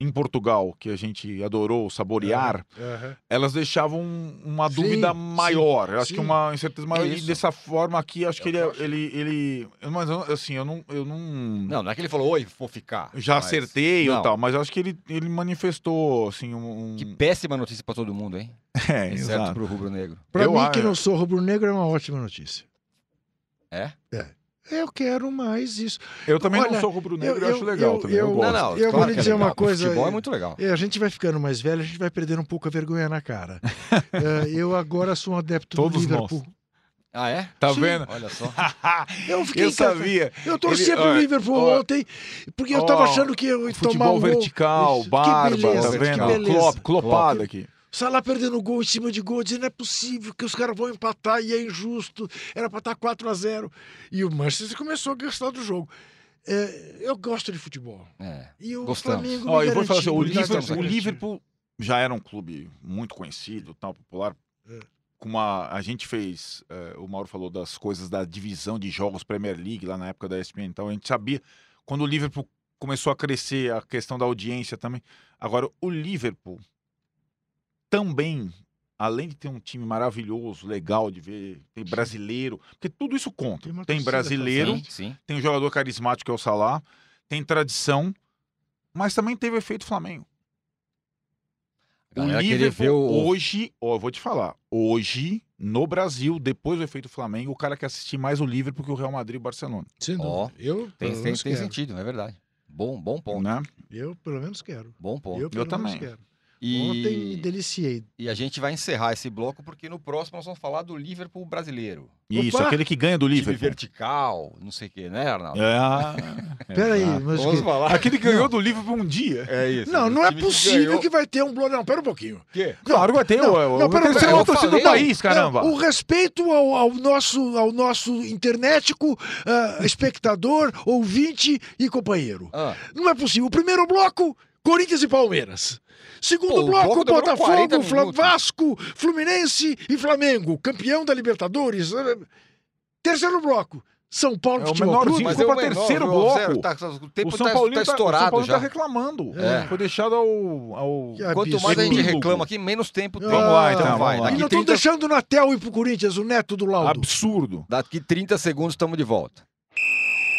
em Portugal, que a gente adorou saborear, Aham. elas deixavam uma Sim, dúvida sim, maior. Eu acho sim. que uma incerteza maior. e isso. dessa forma aqui, acho É que ele, é- acho. ele, ele. Mas assim, eu não. Eu não, Não, não é que ele falou, oi, vou ficar. já Mas- acertei Não. ou tal, mas acho que ele, ele manifestou, assim, um. Que péssima notícia pra todo mundo, hein? É, exato. pro rubro-negro. Pra Eu mim, que não sou rubro-negro, é uma ótima notícia. É? Eu quero mais isso. Eu também Olha, não sou rubro-negro, eu, eu- acho legal eu- também. Eu, eu- gosto. Não, não. eu vou claro lhe que é dizer uma coisa- Futebol é muito legal. É, a gente vai ficando mais velho, a gente vai perdendo um pouco a vergonha na cara. É, eu agora sou um adepto Todos do Liverpool. Ah, é? Tá Sim. vendo? Olha só. Eu fiquei eu sabia. Eu torcia Ele- pro Liverpool ó, ontem, porque eu tava ó, achando que eu ia tomar Futebol um gol. vertical, que barba, beleza, tá que vendo? beleza. Clop, clopada aqui. Salah perdendo gol em cima de gol, dizendo não é possível que os caras vão empatar e é injusto. Era pra estar 4 a 0 E o Manchester começou a gostar do jogo. É, eu gosto de futebol. É. E o Gostamos. Flamengo Ó, eu vou falar assim, o Liverpool, o Liverpool já era um clube muito conhecido, tal, popular. É. Com uma, a gente fez, eh, o Mauro falou das coisas da divisão de jogos Premier League lá na época da ESPN, então a gente sabia quando o Liverpool começou a crescer a questão da audiência também. Agora o Liverpool também, além de ter um time maravilhoso, legal de ver, tem brasileiro, porque tudo isso conta. Tem Tem brasileiro, Sim, sim. tem um jogador carismático que é o Salah, tem tradição, mas também teve efeito Flamengo. O Liverpool ver o... hoje, ó, eu vou te falar, hoje no Brasil, depois do efeito Flamengo, o cara quer assistir mais o Liverpool que o Real Madrid e o Barcelona, Sem Ó, dúvida. eu, Tem, tem, tem sentido, é verdade. Bom, bom ponto. né? Eu, pelo menos, quero. Bom ponto. Eu, menos, também. quero. E... Ontem me deliciei. E a gente vai encerrar esse bloco porque no próximo nós vamos falar do Liverpool brasileiro. Isso, Opa! aquele que ganha do Time Liverpool. vertical, não sei o que, né, Arnaldo? É, Peraí, mas Vamos que- falar. Aquele que ganhou do Liverpool um dia. É isso. Não, não é time que possível ganhou- que vai ter um bloco. Não, pera um pouquinho. quê? Claro, vai ter. Não, o, não, pera, que pera, uma eu torcida do país, caramba. Não, o respeito ao, ao nosso, ao nosso internetico, ah, espectador, ouvinte e companheiro. Ah, Não é possível. O primeiro bloco, Corinthians e Palmeiras. Segundo Pô, bloco bloco, demorou 40 Botafogo, Fla- minutos. Vasco, Fluminense e Flamengo, campeão da Libertadores. Terceiro bloco, São Paulo É o Futebol. Clube. mas foi é menor, terceiro viu? bloco. Zero, tá- o tempo o São tá, Paulino tá tá, o São estourado Paulo já. tá reclamando. É. Foi deixado ao. ao... Quanto mais a gente reclama aqui, menos tempo tem. Vamos lá, então, vai. lá. E não estão 30, deixando o Natel ir pro Corinthians, o neto do Laudo. Absurdo. daqui 30 segundos estamos de volta.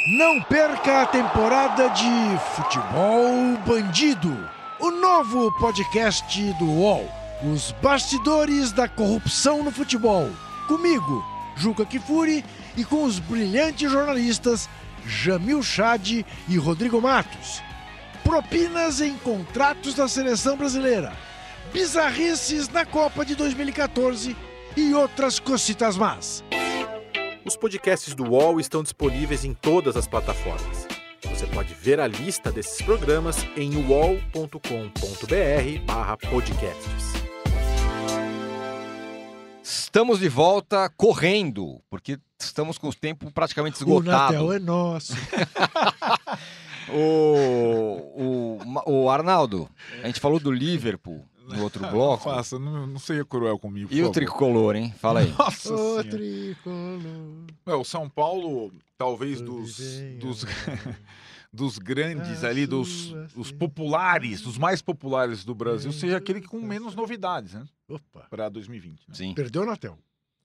Não perca a temporada de Futebol Bandido, o novo podcast do UOL. Os bastidores da corrupção no futebol. Comigo, Juca Kifuri, e com os brilhantes jornalistas Jamil Chad e Rodrigo Matos. Propinas em contratos da seleção brasileira. Bizarrices na Copa de 2014 e outras cositas más. Os podcasts do UOL estão disponíveis em todas as plataformas. Você pode ver a lista desses programas em uol.com.br/podcasts. Estamos de volta correndo, porque estamos com o tempo praticamente O esgotado. Natel é nosso. O, o, o Arnaldo, a gente falou do Liverpool no outro bloco. Faça, não, não seja cruel comigo. E o favor. tricolor, hein? Fala aí. Nossa Senhora. tricolor. É, o São Paulo, talvez dos, dos, dos grandes ali, dos, dos populares, dos mais populares do Brasil, seja aquele com menos novidades, né? Opa. Para 2020. Né? Sim. Perdeu o Natel.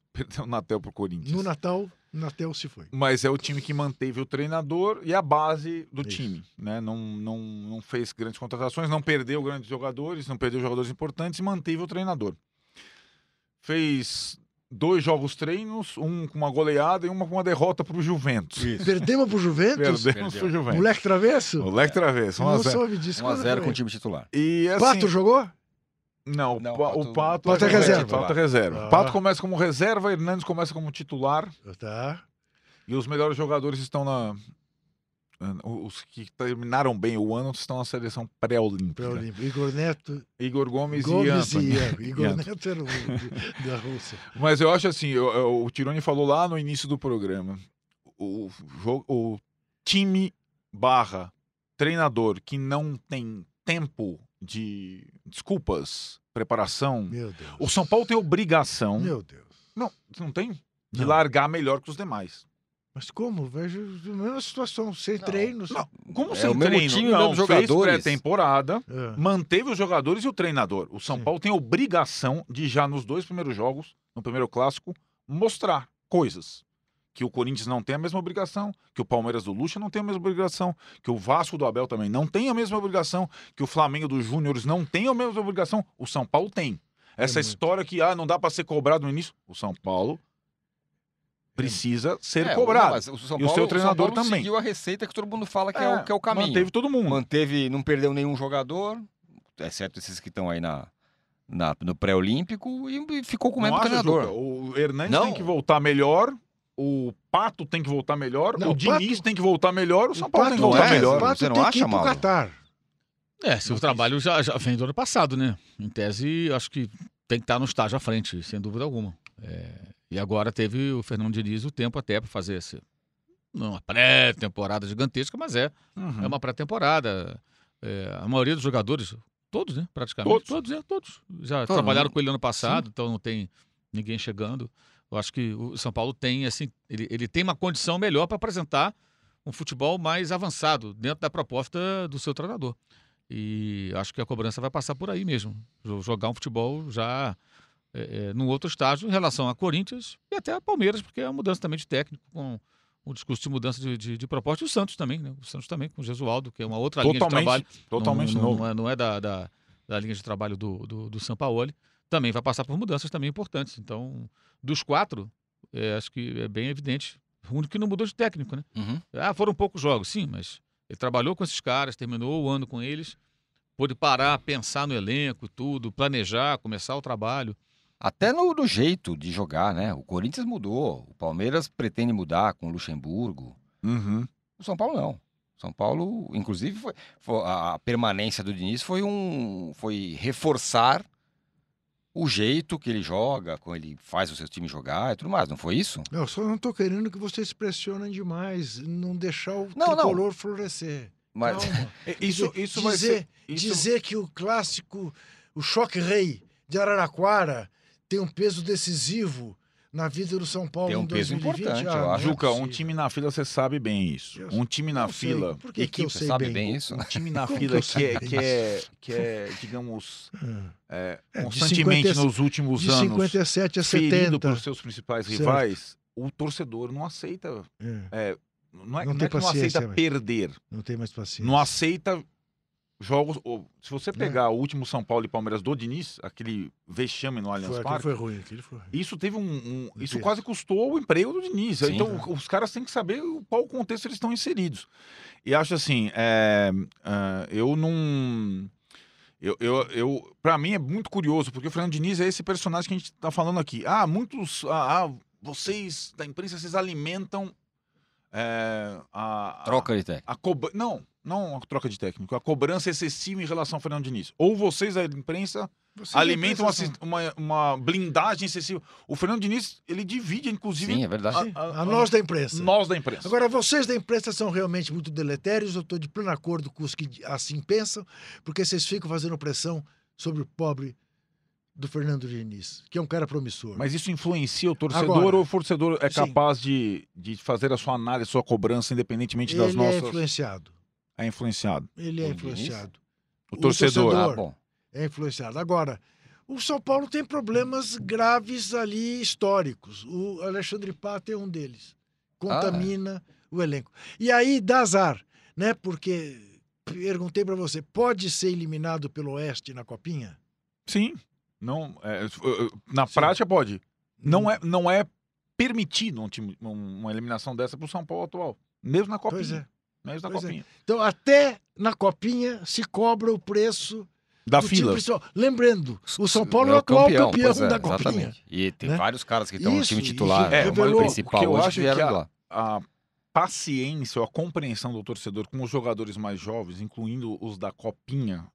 Perdeu o Natel pro Corinthians. No Natal, Natel se foi. Mas é o time que manteve o treinador e a base do Isso. time, né? Não, não, não fez grandes contratações, não perdeu grandes jogadores, não perdeu jogadores importantes e manteve o treinador. Fez dois jogos treinos, um com uma goleada e uma com uma derrota para o Juventus. Perdemos pro Juventus? Perdemos pro Juventus. Moleque travesso? Moleque travesso, 1 a Não 0. soube disso. 1x0 Quando com o time titular. E assim, Pato jogou? Não, Não, o Pa- Pato- o Pato, Pato é reserva. Pato é reserva. Ah. Pato começa como reserva, Hernandes começa como titular Tá. e os melhores jogadores estão na os que terminaram bem o ano estão na seleção pré-olímpica. Olímpio. Igor Neto. Igor Gomes, e Gomes e, é, Igor. Neto era o da Rússia. Mas eu acho assim, eu- eu- o Tironi falou lá no início do programa, o, jogo, o time barra treinador que não tem tempo de desculpas, preparação. Meu Deus. O São Paulo tem obrigação, Meu Deus. não, não tem, de Não. largar melhor que os demais. Mas como? Vejo a mesma situação. Sem treinos. Não, como É sem o mesmo treino? time, não, mesmos fez jogadores. pré-temporada, É. manteve os jogadores e o treinador. O São Sim. Paulo tem obrigação de já nos dois primeiros jogos, no primeiro clássico, mostrar coisas. Que o Corinthians não tem a mesma obrigação, que o Palmeiras do Lucha não tem a mesma obrigação, que o Vasco do Abel também não tem a mesma obrigação, que o Flamengo dos Júniores não tem a mesma obrigação, o São Paulo tem. Essa É muito. história que ah, não dá para ser cobrado no início, o São Paulo precisa ser É, cobrado. não, o São E o Paulo, seu treinador Paulo também. seguiu a receita que todo mundo fala que é, o, que é o caminho. Manteve todo mundo. Manteve, não perdeu nenhum jogador, exceto esses que estão aí na, na- no pré-olímpico, e ficou com o mesmo treinador. O Hernandes Não. tem que voltar melhor, o Pato tem que voltar melhor, Não, o o Diniz Pato- tem que voltar melhor, o São O Paulo tem que voltar é, melhor. O Pato Você não tem que acha, ir pro? Catar. É, se o trabalho já, já vem do ano passado, né? Em tese, acho que tem que estar no estágio à frente, sem dúvida alguma. É, e agora teve o Fernando Diniz o tempo até para fazer esse, não uma pré-temporada gigantesca, mas é, Uhum. é uma pré-temporada. É, a maioria dos jogadores, todos, né? Praticamente. Todos. Todos, é, todos. Já Todo trabalharam mundo. com ele ano passado, então não tem ninguém chegando. Eu acho que o São Paulo tem, assim, ele, ele tem uma condição melhor para apresentar um futebol mais avançado dentro da proposta do seu treinador. E acho que a cobrança vai passar por aí mesmo. Jo- Jogar um futebol já é, é, num outro estágio em relação a Corinthians e até a Palmeiras, porque é uma mudança também de técnico, com o discurso de mudança de, de, de proposta. E o Santos também, né? O Santos também, com o Gesualdo, que é uma outra linha de Totalmente, trabalho. totalmente não, não- novo. Não é, não é da, da, da linha de trabalho do, do, do Sampaoli. Também vai passar por mudanças também importantes. Então, dos quatro, é, acho que é bem evidente. O único que não mudou de técnico, né? Uhum. Ah, foram poucos jogos, sim, mas ele trabalhou com esses caras, terminou o ano com eles, pôde parar, pensar no elenco tudo, planejar, começar o trabalho. Até no, no jeito de jogar, né? O Corinthians mudou, o Palmeiras pretende mudar com o Luxemburgo. Uhum. O São Paulo não. São Paulo, inclusive, foi, foi- a a permanência do Diniz foi um, foi reforçar o jeito que ele joga, como ele faz o seu time jogar e tudo mais. Não foi isso? Eu só não tô querendo que vocês pressionem demais. Não deixar o Não, não. tricolor florescer. Mas Calma. Isso, Dizer- isso vai dizer, ser. Isso... dizer que o clássico, o choque rei de Araraquara tem um peso decisivo na vida do São Paulo Tem um peso 2020. importante, Ah, eu é acho. Juca, um possível. time na fila, você sabe bem isso. Um time na não sei. fila. Por que, que equipe- sei sabe bem? bem isso? Um time na Como fila que eu que é, que é, que é, digamos, é, É, de constantemente 50 nos últimos De anos 57 a ferido 70. por seus principais Certo. rivais, o torcedor não aceita É. é, não é, Não não tem é que não aceita velho. perder. Não tem mais paciência. Não aceita jogos. Se É. você pegar o último São Paulo e Palmeiras do Diniz, aquele vexame no Allianz Foi, Parque, foi ruim, aquele foi ruim. isso teve um. um- isso quase custou o emprego do Diniz. Sim. Então, os caras têm que saber qual o contexto eles estão inseridos. E acho assim, é, é, eu não. Eu, eu, eu, pra mim é muito curioso, porque o Fernando Diniz é esse personagem que a gente tá falando aqui. Ah, muitos. Ah, ah, vocês da imprensa, vocês alimentam é, a, a- Troca de técnico. a cobra... Não, não a troca de técnico, a cobrança excessiva em relação ao Fernando Diniz. Ou vocês, a imprensa, Vocês alimentam uma, imprensa uma, uma blindagem excessiva. O Fernando Diniz, ele divide, inclusive, Sim, é verdade. são- Sim, a nós da imprensa. nós da imprensa. Agora, vocês da imprensa são realmente muito deletérios, eu estou de pleno acordo com os que assim pensam, porque vocês ficam fazendo pressão sobre o pobre do Fernando Diniz, que é um cara promissor. Mas isso influencia o torcedor Agora, ou o torcedor é sim. capaz de, de fazer a sua análise, a sua cobrança, independentemente das ele é nossas. influenciado. É influenciado. Ele é influenciado. O, O torcedor. torcedor. Ah, bom. É influenciado. Agora, o São Paulo tem problemas graves ali históricos. O Alexandre Pato é um deles. Contamina o elenco. E aí dá azar, né? Porque perguntei para você, pode ser eliminado pelo Oeste na Copinha? Sim. Não, é, é, na Sim. prática pode. Não é, não é permitido um time, um- uma eliminação dessa para o São Paulo atual. Mesmo na Copinha. Pois é. Mesmo na Pois é. Copinha. Então, até na Copinha se cobra o preço Da time fila. Lembrando, o São Paulo é o atual campeão, pois é, da Copinha. Exatamente. E tem né? vários caras que estão no time isso titular, É, o revelou- principal porque eu hoje acho vieram que a- a paciência ou a compreensão do torcedor com os jogadores mais jovens, incluindo os da Copinha,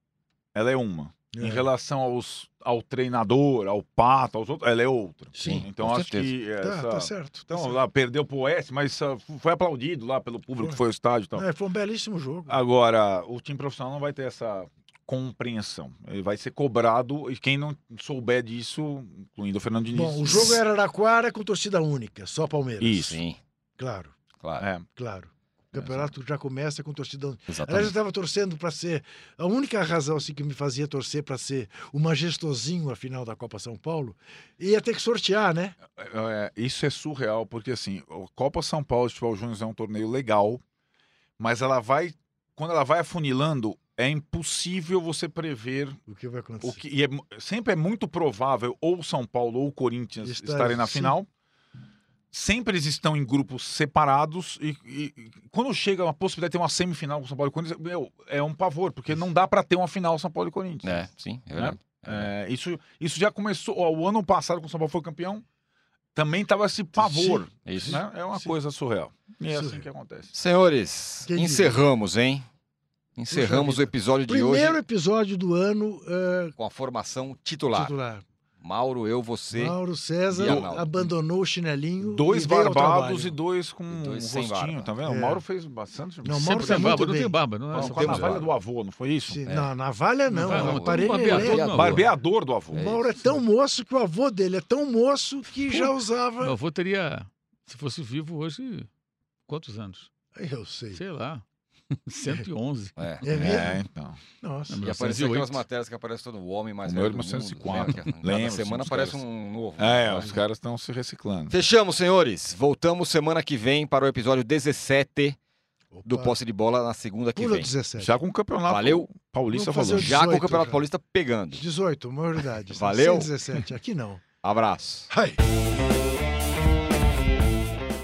ela é uma. Em É. relação aos, ao treinador, ao Pato, aos outros, ela é outra. Sim, então acho certeza. que Tá, essa... tá certo. Tá Então, certo. lá perdeu pro Oeste, mas ah, foi aplaudido lá pelo público Foi. que foi ao estádio e tal. É, foi um belíssimo jogo. Agora, o time profissional não vai ter essa compreensão. Ele vai ser cobrado e quem não souber disso, incluindo o Fernando Diniz. Bom, o jogo é Araraquara com torcida única, só Palmeiras. Isso. Sim, Claro, claro. É, claro. O campeonato já começa com torcida. Aliás, eu estava torcendo para ser. A única razão assim, que me fazia torcer para ser o majestosinho a final da Copa São Paulo ia ter que sortear, né? É, isso é surreal, porque assim, a Copa São Paulo de Futebol Júnior é um torneio legal, mas ela vai, quando ela vai afunilando, é impossível você prever O que vai acontecer? o que. E é sempre é muito provável ou São Paulo ou Corinthians Está- estarem na sim. final. Sempre eles estão em grupos separados e, e- e quando chega a possibilidade de ter uma semifinal com São Paulo e Corinthians, meu, é um pavor, porque não dá para ter uma final São Paulo e Corinthians. É, sim, é verdade. É, isso, isso já começou. ó, o ano passado, quando o São Paulo foi campeão, também tava esse pavor. É isso. né? É uma Sim. coisa surreal. E é assim que acontece. Senhores, Quem encerramos, hein? Encerramos Puxa o episódio de Primeiro hoje episódio do ano é, com a formação titular. titular. Mauro, eu, você. Mauro César e abandonou o chinelinho. Dois e barbados e dois com E dois um sem rostinho, barba. tá vendo? É. O Mauro fez bastante. Não, o Sempre Mauro tem barba, não tem barba. Não é Não, com a navalha barba. do avô, não foi isso? Sim, É. Na navalha não, Navalha é não, um aparelho barbeador não. Barbeador do avô. O É Mauro é tão moço que o avô dele é tão moço que já usava. Meu avô teria, se fosse vivo hoje, quantos anos? Eu sei. Sei lá. 111. É. É mesmo? É, então. Nossa. E 1908. apareceu aquelas matérias que aparece todo o homem mais O velho é mundo. 1904. lembra que Cada Lembro, semana aparece caras- um novo. É, né? os caras estão se reciclando. Fechamos, senhores. Voltamos semana que vem para o episódio 17 do Opa, Posse de Bola na segunda que Pula vem. 17. Já com o campeonato Valeu. paulista falou. o Já com o 18 Campeonato já. Paulista pegando. 18, maioridade. Valeu. 117, aqui não. Abraço. Ai.